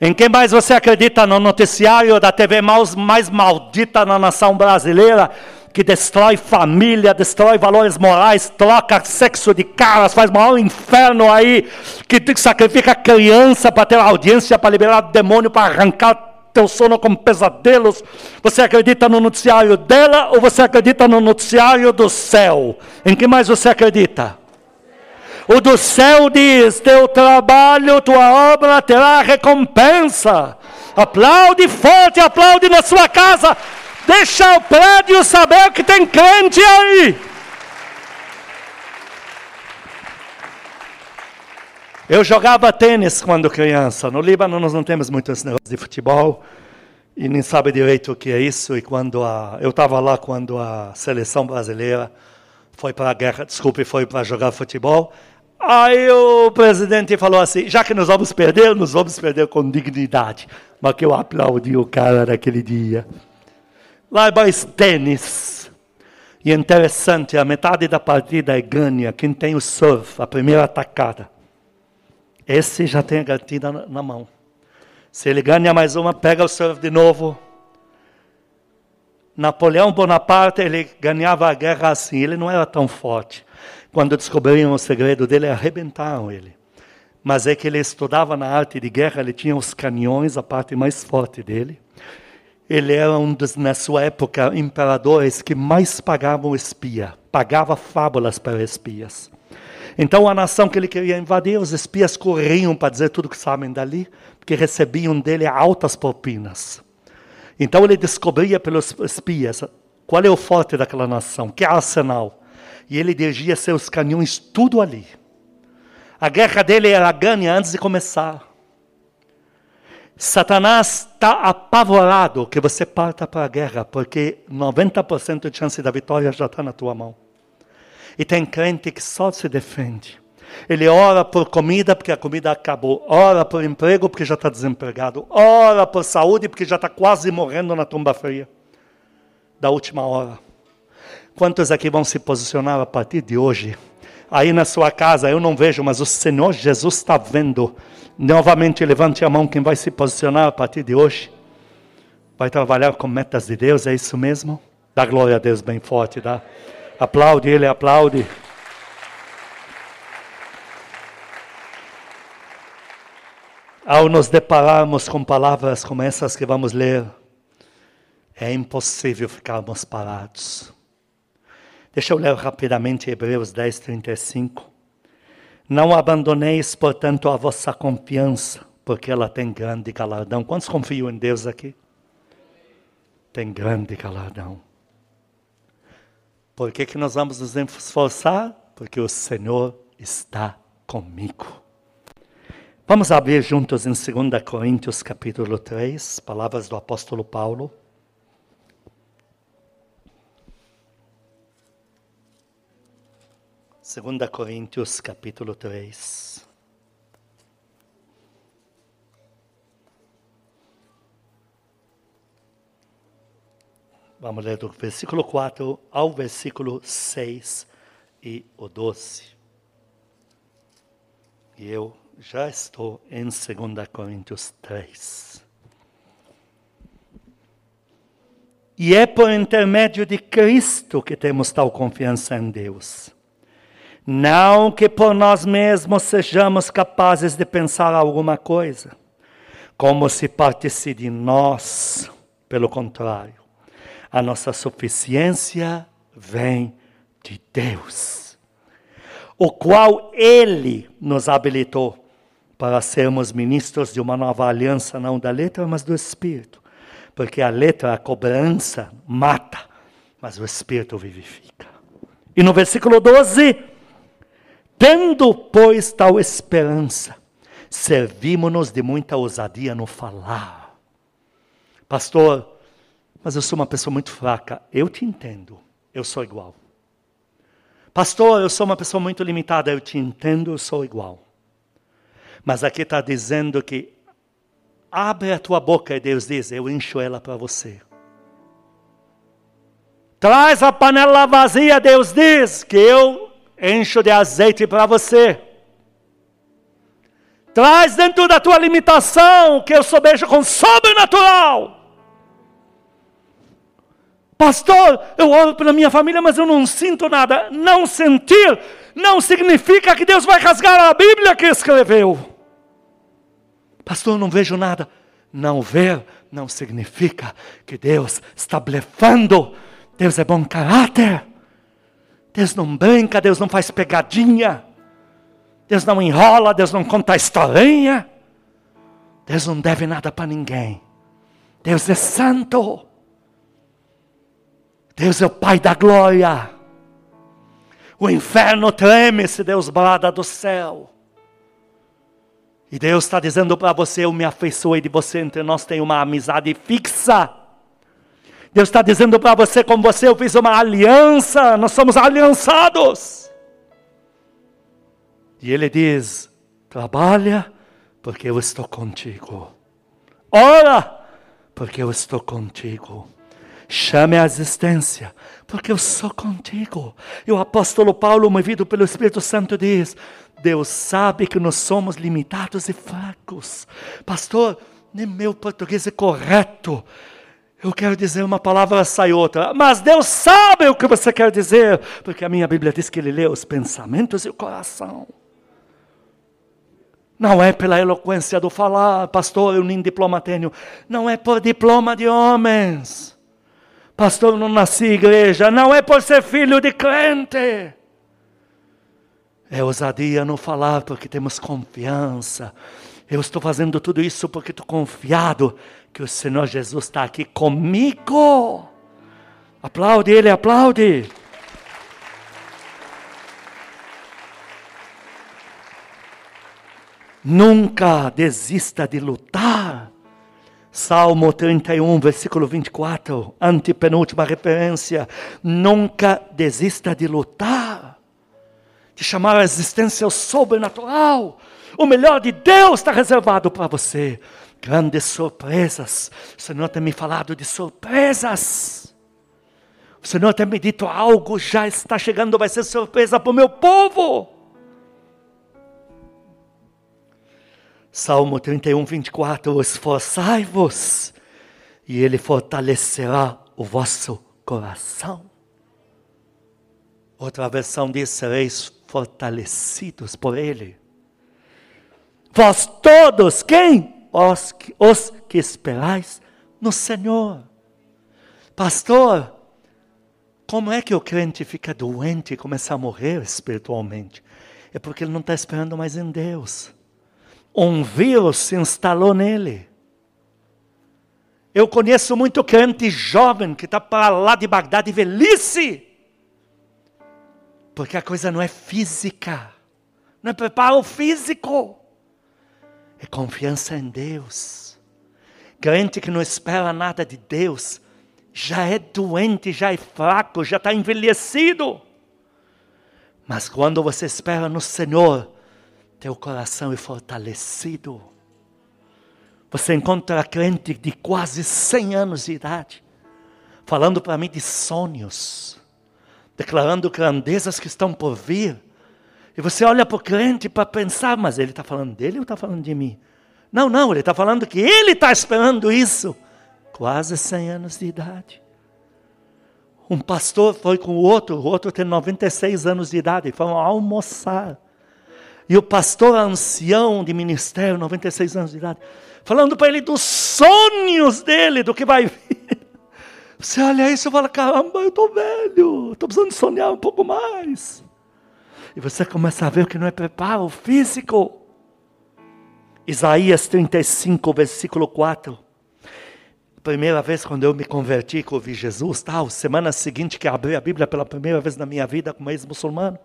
Em quem mais você acredita no noticiário da TV mais, mais maldita na nação brasileira? Que destrói família, destrói valores morais, troca sexo de caras, faz maior inferno aí, que sacrifica criança para ter audiência, para liberar demônio, para arrancar teu sono com pesadelos. Você acredita no noticiário dela ou você acredita no noticiário do céu? Em que mais você acredita? O do céu diz: teu trabalho, tua obra terá recompensa. Aplaude forte, aplaude na sua casa. Deixa o prédio saber que tem crente aí. Eu jogava tênis quando criança. No Líbano nós não temos muitos negócios de futebol e nem sabe direito o que é isso. E quando a, eu estava lá quando a seleção brasileira foi para a guerra, desculpe, foi para jogar futebol. Aí o presidente falou assim: já que nós vamos perder, nós vamos perder com dignidade. Mas que eu aplaudi o cara naquele dia. Lá mais tênis. E é interessante, a metade da partida é ganha quem tem o surf, a primeira atacada. Esse já tem a gatida na, na mão. Se ele ganha mais uma, pega o surf de novo. Napoleão Bonaparte, ele ganhava a guerra assim, ele não era tão forte. Quando descobriram o segredo dele, arrebentaram ele. Mas é que ele estudava na arte de guerra, ele tinha os canhões, a parte mais forte dele. Ele era um dos, na sua época, imperadores que mais pagavam espia, pagava fábulas para espias. Então, a nação que ele queria invadir, os espias corriam para dizer tudo que sabem dali, porque recebiam dele altas propinas. Então, ele descobria pelos espias qual é o forte daquela nação, que arsenal. E ele dirigia seus canhões tudo ali. A guerra dele era ganha antes de começar. Satanás está apavorado que você parta para a guerra, porque 90% de chance da vitória já está na tua mão. E tem crente que só se defende. Ele ora por comida porque a comida acabou, ora por emprego porque já está desempregado, ora por saúde porque já está quase morrendo na tumba fria da última hora. Quantos aqui vão se posicionar a partir de hoje? Aí na sua casa eu não vejo, mas o Senhor Jesus está vendo. Novamente levante a mão quem vai se posicionar a partir de hoje. Vai trabalhar com metas de Deus, é isso mesmo? Dá glória a Deus bem forte, dá. Aplaude ele, aplaude. Ao nos depararmos com palavras como essas que vamos ler, é impossível ficarmos parados. Deixa eu ler rapidamente Hebreus 10, 35. Não abandoneis, portanto, a vossa confiança, porque ela tem grande galardão. Quantos confiam em Deus aqui? Tem grande galardão. Por que, que nós vamos nos esforçar? Porque o Senhor está comigo. Vamos abrir juntos em 2 Coríntios capítulo 3, palavras do apóstolo Paulo. Segunda Coríntios capítulo 3. Vamos ler do versículo 4 ao versículo 6 e o 12. E eu já estou em 2 Coríntios 3. E é por intermédio de Cristo que temos tal confiança em Deus. Não que por nós mesmos sejamos capazes de pensar alguma coisa, como se partisse de nós, pelo contrário a nossa suficiência vem de Deus, o qual Ele nos habilitou para sermos ministros de uma nova aliança, não da letra, mas do Espírito. Porque a letra, a cobrança, mata, mas o Espírito vivifica. E no versículo 12, tendo, pois, tal esperança, servimos-nos de muita ousadia no falar. Pastor, mas eu sou uma pessoa muito fraca. Eu te entendo, eu sou igual. Pastor, eu sou uma pessoa muito limitada. Eu te entendo, eu sou igual. Mas aqui está dizendo que abre a tua boca e Deus diz: Eu encho ela para você. Traz a panela vazia, Deus diz que eu encho de azeite para você. Traz dentro da tua limitação que eu sou beijo com sobrenatural. Pastor, eu oro pela minha família, mas eu não sinto nada. Não sentir não significa que Deus vai rasgar a Bíblia que escreveu. Pastor, eu não vejo nada. Não ver não significa que Deus está blefando. Deus é bom caráter. Deus não brinca, Deus não faz pegadinha. Deus não enrola, Deus não conta historinha. Deus não deve nada para ninguém. Deus é santo. Deus é o Pai da glória. O inferno treme se Deus brada do céu. E Deus está dizendo para você: Eu me afeiçoei de você, entre nós tem uma amizade fixa. Deus está dizendo para você: Com você eu fiz uma aliança, nós somos aliançados. E Ele diz: Trabalha, porque eu estou contigo. Ora, porque eu estou contigo. Chame a existência, porque eu sou contigo. E o apóstolo Paulo, movido pelo Espírito Santo, diz: Deus sabe que nós somos limitados e fracos. Pastor, nem meu português é correto. Eu quero dizer uma palavra, sai outra. Mas Deus sabe o que você quer dizer, porque a minha Bíblia diz que Ele lê os pensamentos e o coração. Não é pela eloquência do falar, pastor, eu nem diploma tenho. Não é por diploma de homens. Pastor, não nasci igreja. Não é por ser filho de crente. É ousadia no falar porque temos confiança. Eu estou fazendo tudo isso porque estou confiado que o Senhor Jesus está aqui comigo. Aplaude Ele, aplaude. Nunca desista de lutar. Salmo 31, versículo 24, antepenúltima referência. Nunca desista de lutar, de chamar a existência ao sobrenatural. O melhor de Deus está reservado para você. Grandes surpresas. O Senhor tem me falado de surpresas. O Senhor tem me dito algo já está chegando, vai ser surpresa para o meu povo. Salmo 31, 24: Esforçai-vos, e Ele fortalecerá o vosso coração. Outra versão diz: sereis fortalecidos por Ele. Vós todos, quem? Os que, os que esperais no Senhor. Pastor, como é que o crente fica doente e começa a morrer espiritualmente? É porque ele não está esperando mais em Deus um vírus se instalou nele. Eu conheço muito crente jovem que está para lá de Bagdá de velhice. Porque a coisa não é física, não é preparo físico, é confiança em Deus. Crente que não espera nada de Deus, já é doente, já é fraco, já está envelhecido. Mas quando você espera no Senhor, teu coração é fortalecido. Você encontra crente de quase 100 anos de idade, falando para mim de sonhos, declarando grandezas que estão por vir. E você olha para o crente para pensar, mas ele está falando dele ou está falando de mim? Não, não, ele está falando que ele está esperando isso. Quase 100 anos de idade. Um pastor foi com o outro, o outro tem 96 anos de idade, foram almoçar. E o pastor ancião de ministério, 96 anos de idade, falando para ele dos sonhos dele, do que vai vir. Você olha isso e fala: caramba, eu estou velho, estou precisando sonhar um pouco mais. E você começa a ver que não é preparo físico. Isaías 35, versículo 4. Primeira vez quando eu me converti, que eu vi Jesus, tal, semana seguinte que abri a Bíblia pela primeira vez na minha vida como ex-muçulmano.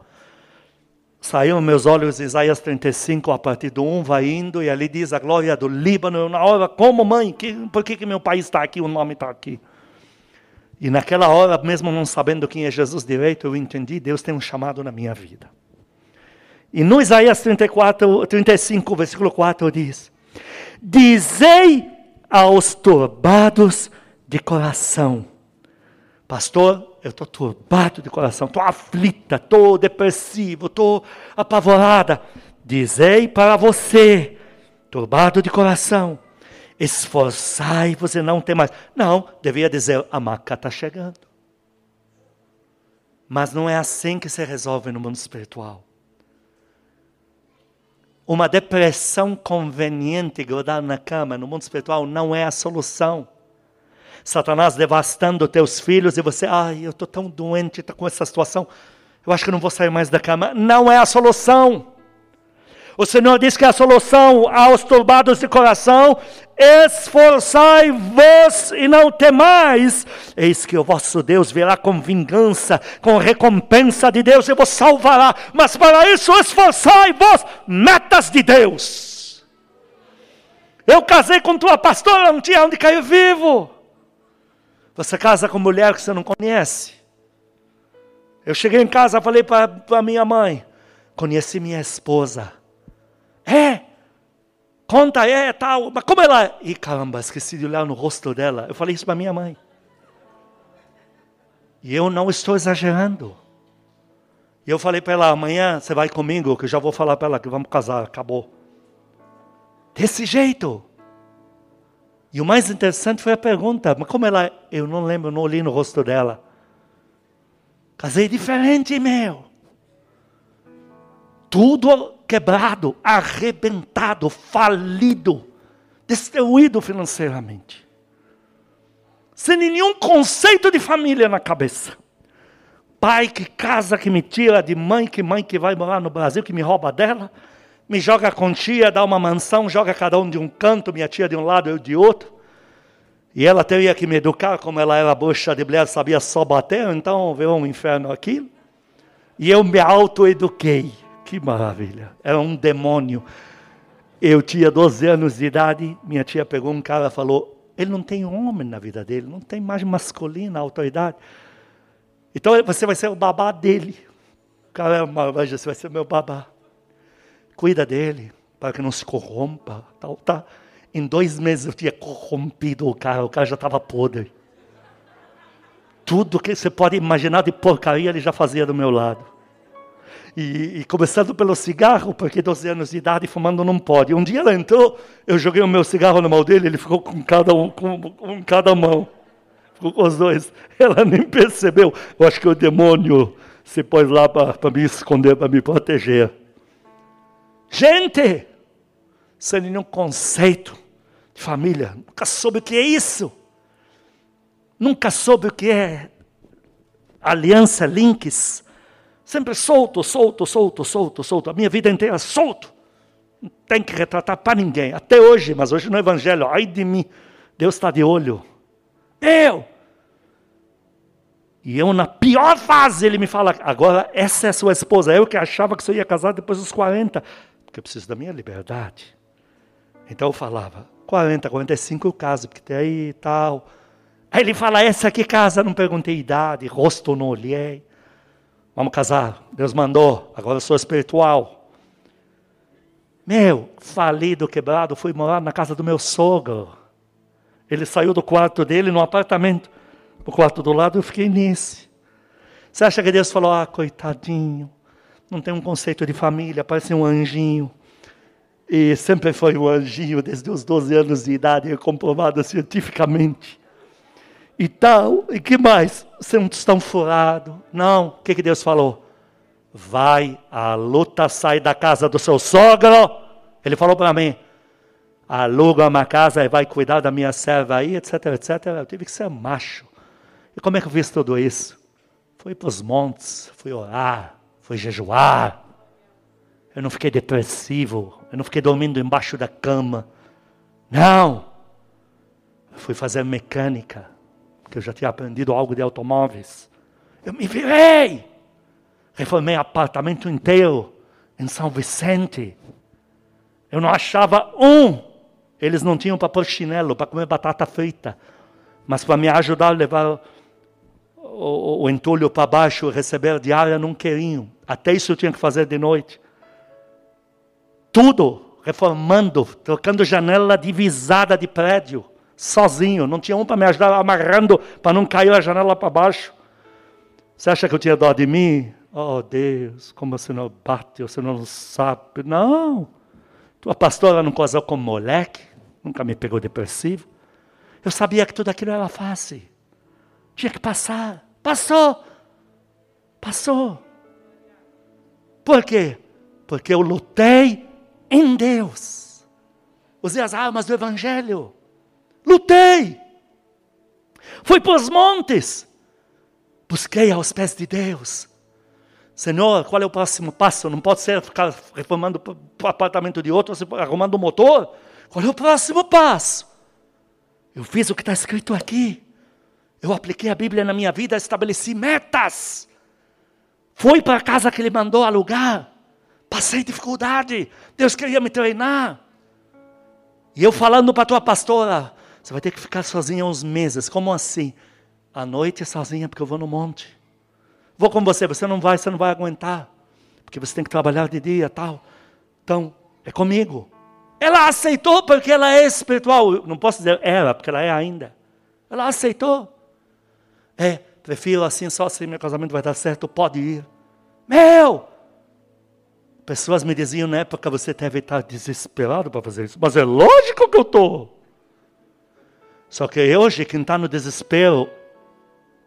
Saíram meus olhos Isaías 35, a partir do 1, vai indo, e ali diz a glória do Líbano. Na hora, como mãe, que, por que, que meu país está aqui, o nome está aqui? E naquela hora, mesmo não sabendo quem é Jesus direito, eu entendi, Deus tem um chamado na minha vida. E no Isaías 34, 35, versículo 4 diz: Dizei aos turbados de coração, pastor, eu estou turbado de coração, estou aflita, estou depressivo, estou apavorada. Dizei para você, turbado de coração, esforçai-vos e não tem mais. Não, devia dizer, a maca está chegando. Mas não é assim que se resolve no mundo espiritual. Uma depressão conveniente grudada na cama no mundo espiritual não é a solução. Satanás devastando teus filhos e você, ai, eu estou tão doente tá com essa situação, eu acho que não vou sair mais da cama. Não é a solução. O Senhor diz que a solução aos turbados de coração, esforçai-vos e não temais. Eis que o vosso Deus virá com vingança, com recompensa de Deus e vos salvará. Mas para isso esforçai-vos, metas de Deus. Eu casei com tua pastora, não tinha onde cair vivo. Você casa com mulher que você não conhece. Eu cheguei em casa, falei para minha mãe: conheci minha esposa. É? Conta, é, tal. Mas como ela. É? E caramba, esqueci de olhar no rosto dela. Eu falei isso para minha mãe. E eu não estou exagerando. E eu falei para ela: amanhã você vai comigo, que eu já vou falar para ela que vamos casar, acabou. Desse jeito. E o mais interessante foi a pergunta: mas como ela. Eu não lembro, não olhei no rosto dela. Casei diferente, meu. Tudo quebrado, arrebentado, falido, destruído financeiramente. Sem nenhum conceito de família na cabeça. Pai que casa, que me tira de mãe, que mãe que vai morar no Brasil, que me rouba dela, me joga com tia, dá uma mansão, joga cada um de um canto, minha tia de um lado, eu de outro. E ela teria que me educar, como ela era bucha de mulher, sabia só bater, então veio um inferno aquilo. E eu me autoeduquei. Que maravilha. Era um demônio. Eu tinha 12 anos de idade, minha tia pegou um cara e falou: ele não tem homem na vida dele, não tem mais masculina, autoridade. Então você vai ser o babá dele. Caramba, você vai ser meu babá. Cuida dele, para que não se corrompa. Tal, tá. Em dois meses eu tinha corrompido o cara, o cara já estava podre. Tudo que você pode imaginar de porcaria ele já fazia do meu lado. E, e, começando pelo cigarro, porque 12 anos de idade fumando não pode. Um dia ela entrou, eu joguei o meu cigarro na mão dele, ele ficou com cada, um, com, com cada mão. Ficou com os dois. Ela nem percebeu. Eu acho que o demônio se pôs lá para me esconder, para me proteger. Gente, sem nenhum conceito de família, nunca soube o que é isso. Nunca soube o que é aliança, links Sempre solto, solto, solto, solto, solto. A minha vida inteira solto. Não tem que retratar para ninguém. Até hoje, mas hoje no Evangelho, ai de mim. Deus está de olho. Eu! E eu, na pior fase, ele me fala: agora essa é sua esposa. Eu que achava que você ia casar depois dos 40, porque eu preciso da minha liberdade. Então eu falava: 40, 45 eu caso, porque tem aí tal. Aí ele fala: essa aqui casa, não perguntei idade, rosto não olhei. Vamos casar. Deus mandou. Agora eu sou espiritual. Meu, falido, quebrado, fui morar na casa do meu sogro. Ele saiu do quarto dele no apartamento. O quarto do lado eu fiquei nesse. Você acha que Deus falou, ah, coitadinho, não tem um conceito de família, parece um anjinho. E sempre foi um anjinho desde os 12 anos de idade, é comprovado cientificamente e tal. E que mais? Você não está furado. Não. O que, que Deus falou? Vai, a luta sai da casa do seu sogro. Ele falou para mim: aluga uma casa e vai cuidar da minha serva aí, etc, etc. Eu tive que ser macho. E como é que eu fiz tudo isso? Fui para os montes, fui orar, fui jejuar. Eu não fiquei depressivo, eu não fiquei dormindo embaixo da cama. Não. Eu fui fazer mecânica que eu já tinha aprendido algo de automóveis. Eu me virei. Reformei apartamento inteiro em São Vicente. Eu não achava um. Eles não tinham para pôr chinelo, para comer batata frita. Mas para me ajudar a levar o, o, entulho para baixo, receber diária, não queriam. Até isso eu tinha que fazer de noite. Tudo reformando, trocando janela divisada de prédio sozinho, não tinha um para me ajudar amarrando para não cair a janela para baixo. Você acha que eu tinha dó de mim? Oh Deus, como você não bate, você não sabe. Não. Tua pastora não casou com moleque, nunca me pegou depressivo. Eu sabia que tudo aquilo era fácil. Tinha que passar. Passou. Passou. Por quê? Porque eu lutei em Deus. Usei as armas do Evangelho. Lutei. Fui para os montes. Busquei aos pés de Deus. Senhor, qual é o próximo passo? Não pode ser ficar reformando o apartamento de outro, arrumando o motor. Qual é o próximo passo? Eu fiz o que está escrito aqui. Eu apliquei a Bíblia na minha vida, estabeleci metas. Fui para a casa que Ele mandou alugar. Passei dificuldade. Deus queria me treinar. E eu falando para a tua pastora, você vai ter que ficar sozinha uns meses. Como assim? À noite sozinha, porque eu vou no monte. Vou com você, você não vai, você não vai aguentar. Porque você tem que trabalhar de dia tal. Então, é comigo. Ela aceitou porque ela é espiritual. Eu não posso dizer ela, porque ela é ainda. Ela aceitou. É, prefiro assim, só assim meu casamento vai dar certo, pode ir. Meu! Pessoas me diziam na época, você deve estar desesperado para fazer isso. Mas é lógico que eu estou. Só que hoje, quem está no desespero,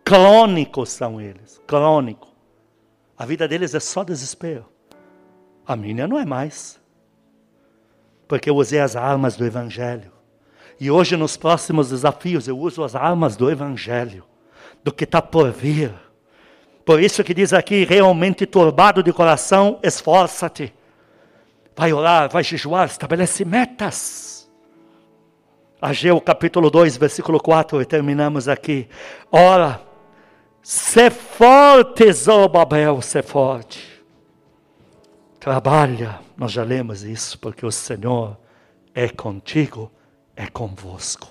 crônico são eles. Crônico. A vida deles é só desespero. A minha não é mais. Porque eu usei as armas do Evangelho. E hoje, nos próximos desafios, eu uso as armas do Evangelho, do que está por vir. Por isso que diz aqui, realmente turbado de coração, esforça-te. Vai orar, vai jejuar, estabelece metas. Ageu capítulo 2, versículo 4, e terminamos aqui. Ora, se forte, Zorobabel, se forte. Trabalha, nós já lemos isso, porque o Senhor é contigo, é convosco.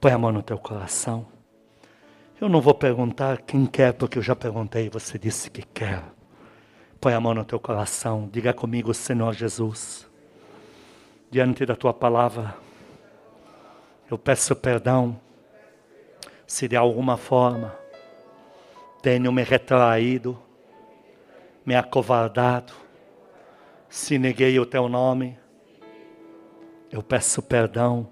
Põe a mão no teu coração. Eu não vou perguntar quem quer, porque eu já perguntei, você disse que quer. Põe a mão no teu coração, diga comigo, Senhor Jesus, diante da tua palavra, eu peço perdão se de alguma forma tenho me retraído, me acovardado, se neguei o teu nome, eu peço perdão.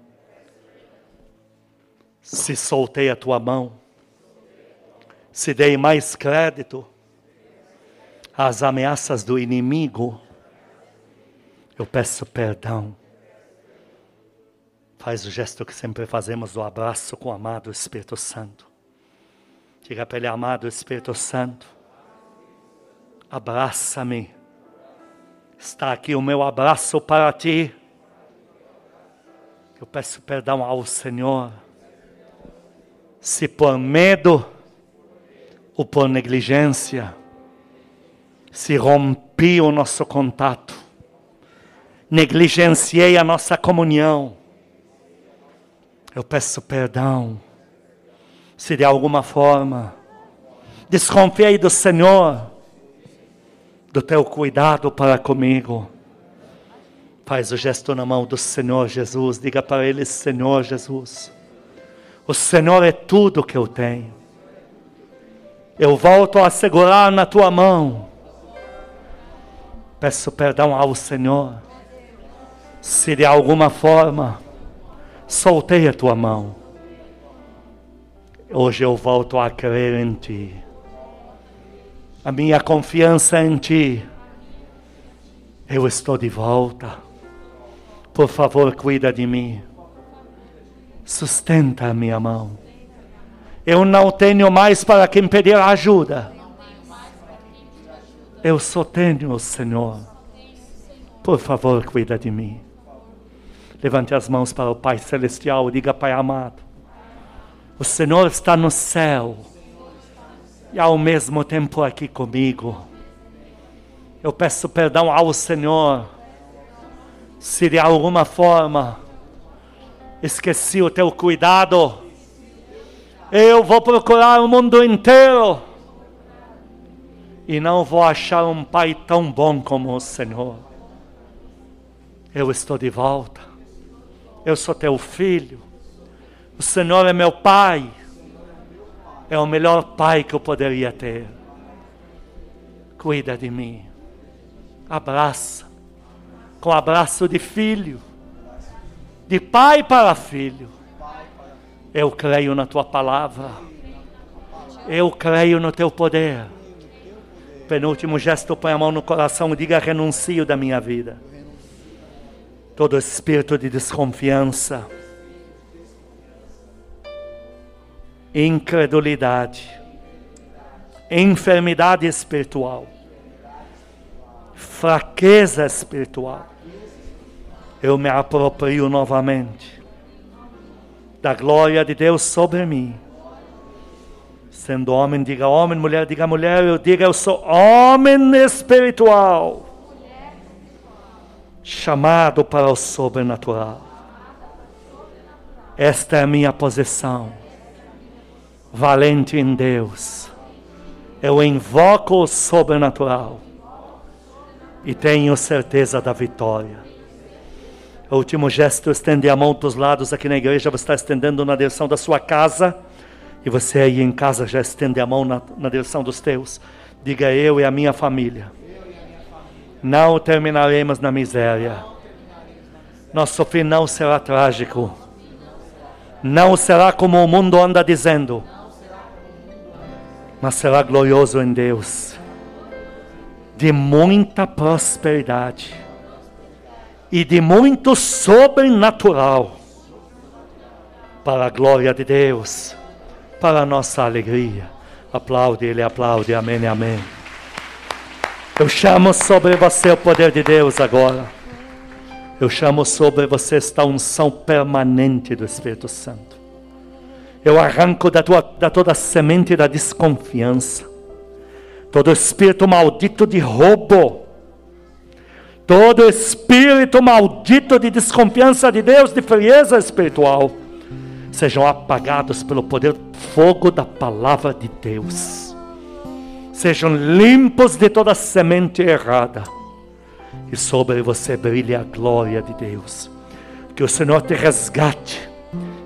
Se soltei a tua mão, se dei mais crédito às ameaças do inimigo, eu peço perdão. Faz o gesto que sempre fazemos do abraço com o amado Espírito Santo. Diga para ele, amado Espírito Santo, abraça-me. Está aqui o meu abraço para ti. Eu peço perdão ao Senhor. Se por medo, ou por negligência, se rompi o nosso contato, negligenciei a nossa comunhão, eu peço perdão. Se de alguma forma desconfiei do Senhor, do teu cuidado para comigo, faz o gesto na mão do Senhor Jesus, diga para Ele: Senhor Jesus, o Senhor é tudo que eu tenho. Eu volto a segurar na tua mão. Peço perdão ao Senhor. Se de alguma forma soltei a tua mão. Hoje eu volto a crer em ti. A minha confiança em ti. Eu estou de volta. Por favor, cuida de mim. Sustenta a minha mão. Eu não tenho mais para quem pedir ajuda. Eu só tenho o Senhor. Por favor, cuida de mim. Levante as mãos para o Pai Celestial e diga, Pai amado, o Senhor está no céu e ao mesmo tempo aqui comigo. Eu peço perdão ao Senhor se de alguma forma esqueci o teu cuidado eu vou procurar o mundo inteiro e não vou achar um pai tão bom como o Senhor. Eu estou de volta. Eu sou teu filho. O Senhor é meu pai. É o melhor pai que eu poderia ter. Cuida de mim. Abraça. Com abraço de filho. De pai para filho eu creio na tua palavra. Eu creio no teu poder. Penúltimo gesto, põe a mão no coração e diga: renuncio da minha vida. Todo espírito de desconfiança, incredulidade, enfermidade espiritual, fraqueza espiritual, eu me aproprio novamente da glória de Deus sobre mim. Sendo homem, diga homem, mulher, diga mulher, eu diga eu sou homem espiritual, chamado para o sobrenatural. Esta é a minha posição. Valente em Deus. Eu invoco o sobrenatural. E tenho certeza da vitória. O último gesto, estende a mão dos lados aqui na igreja. Você está estendendo na direção da sua casa. E você aí em casa já estende a mão na, na direção dos teus. Diga eu e a minha família. Não terminaremos na miséria. Nosso fim não será trágico não será como o mundo anda dizendo, mas será glorioso em Deus, de muita prosperidade e de muito sobrenatural, para a glória de Deus, para a nossa alegria. Aplaude Ele, aplaude, amém, amém. Eu chamo sobre você o poder de Deus agora. Eu chamo sobre você esta unção permanente do Espírito Santo. Eu arranco da, tua, da toda semente da desconfiança, todo espírito maldito de roubo, todo espírito maldito de desconfiança de Deus, de frieza espiritual, sejam apagados pelo poder fogo da palavra de Deus. Sejam limpos de toda semente errada e sobre você brilhe a glória de Deus. Que o Senhor te resgate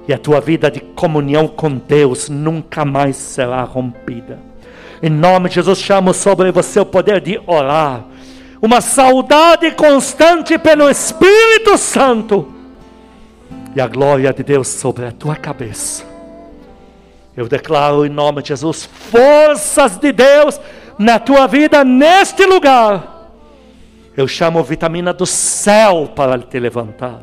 e a tua vida de comunhão com Deus nunca mais será rompida. Em nome de Jesus, chamo sobre você o poder de orar, uma saudade constante pelo Espírito Santo e a glória de Deus sobre a tua cabeça. Eu declaro em nome de Jesus forças de Deus na tua vida neste lugar eu chamo vitamina do céu para te levantar.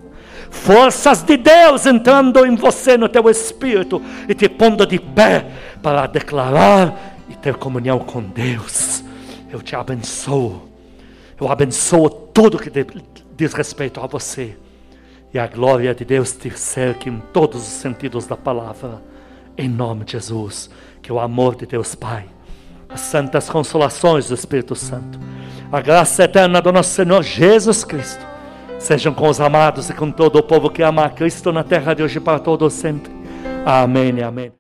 Forças de Deus entrando em você, no teu espírito, e te pondo de pé para declarar e ter comunhão com Deus. Eu te abençoo. Eu abençoo tudo que diz respeito a você. E a glória de Deus te cerque em todos os sentidos da palavra. Em nome de Jesus. Que o amor de Deus Pai, as santas consolações do Espírito Santo a graça eterna do nosso Senhor Jesus Cristo sejam com os amados e com todo o povo que ama a Cristo na terra de hoje para todo sempre. Amém amém.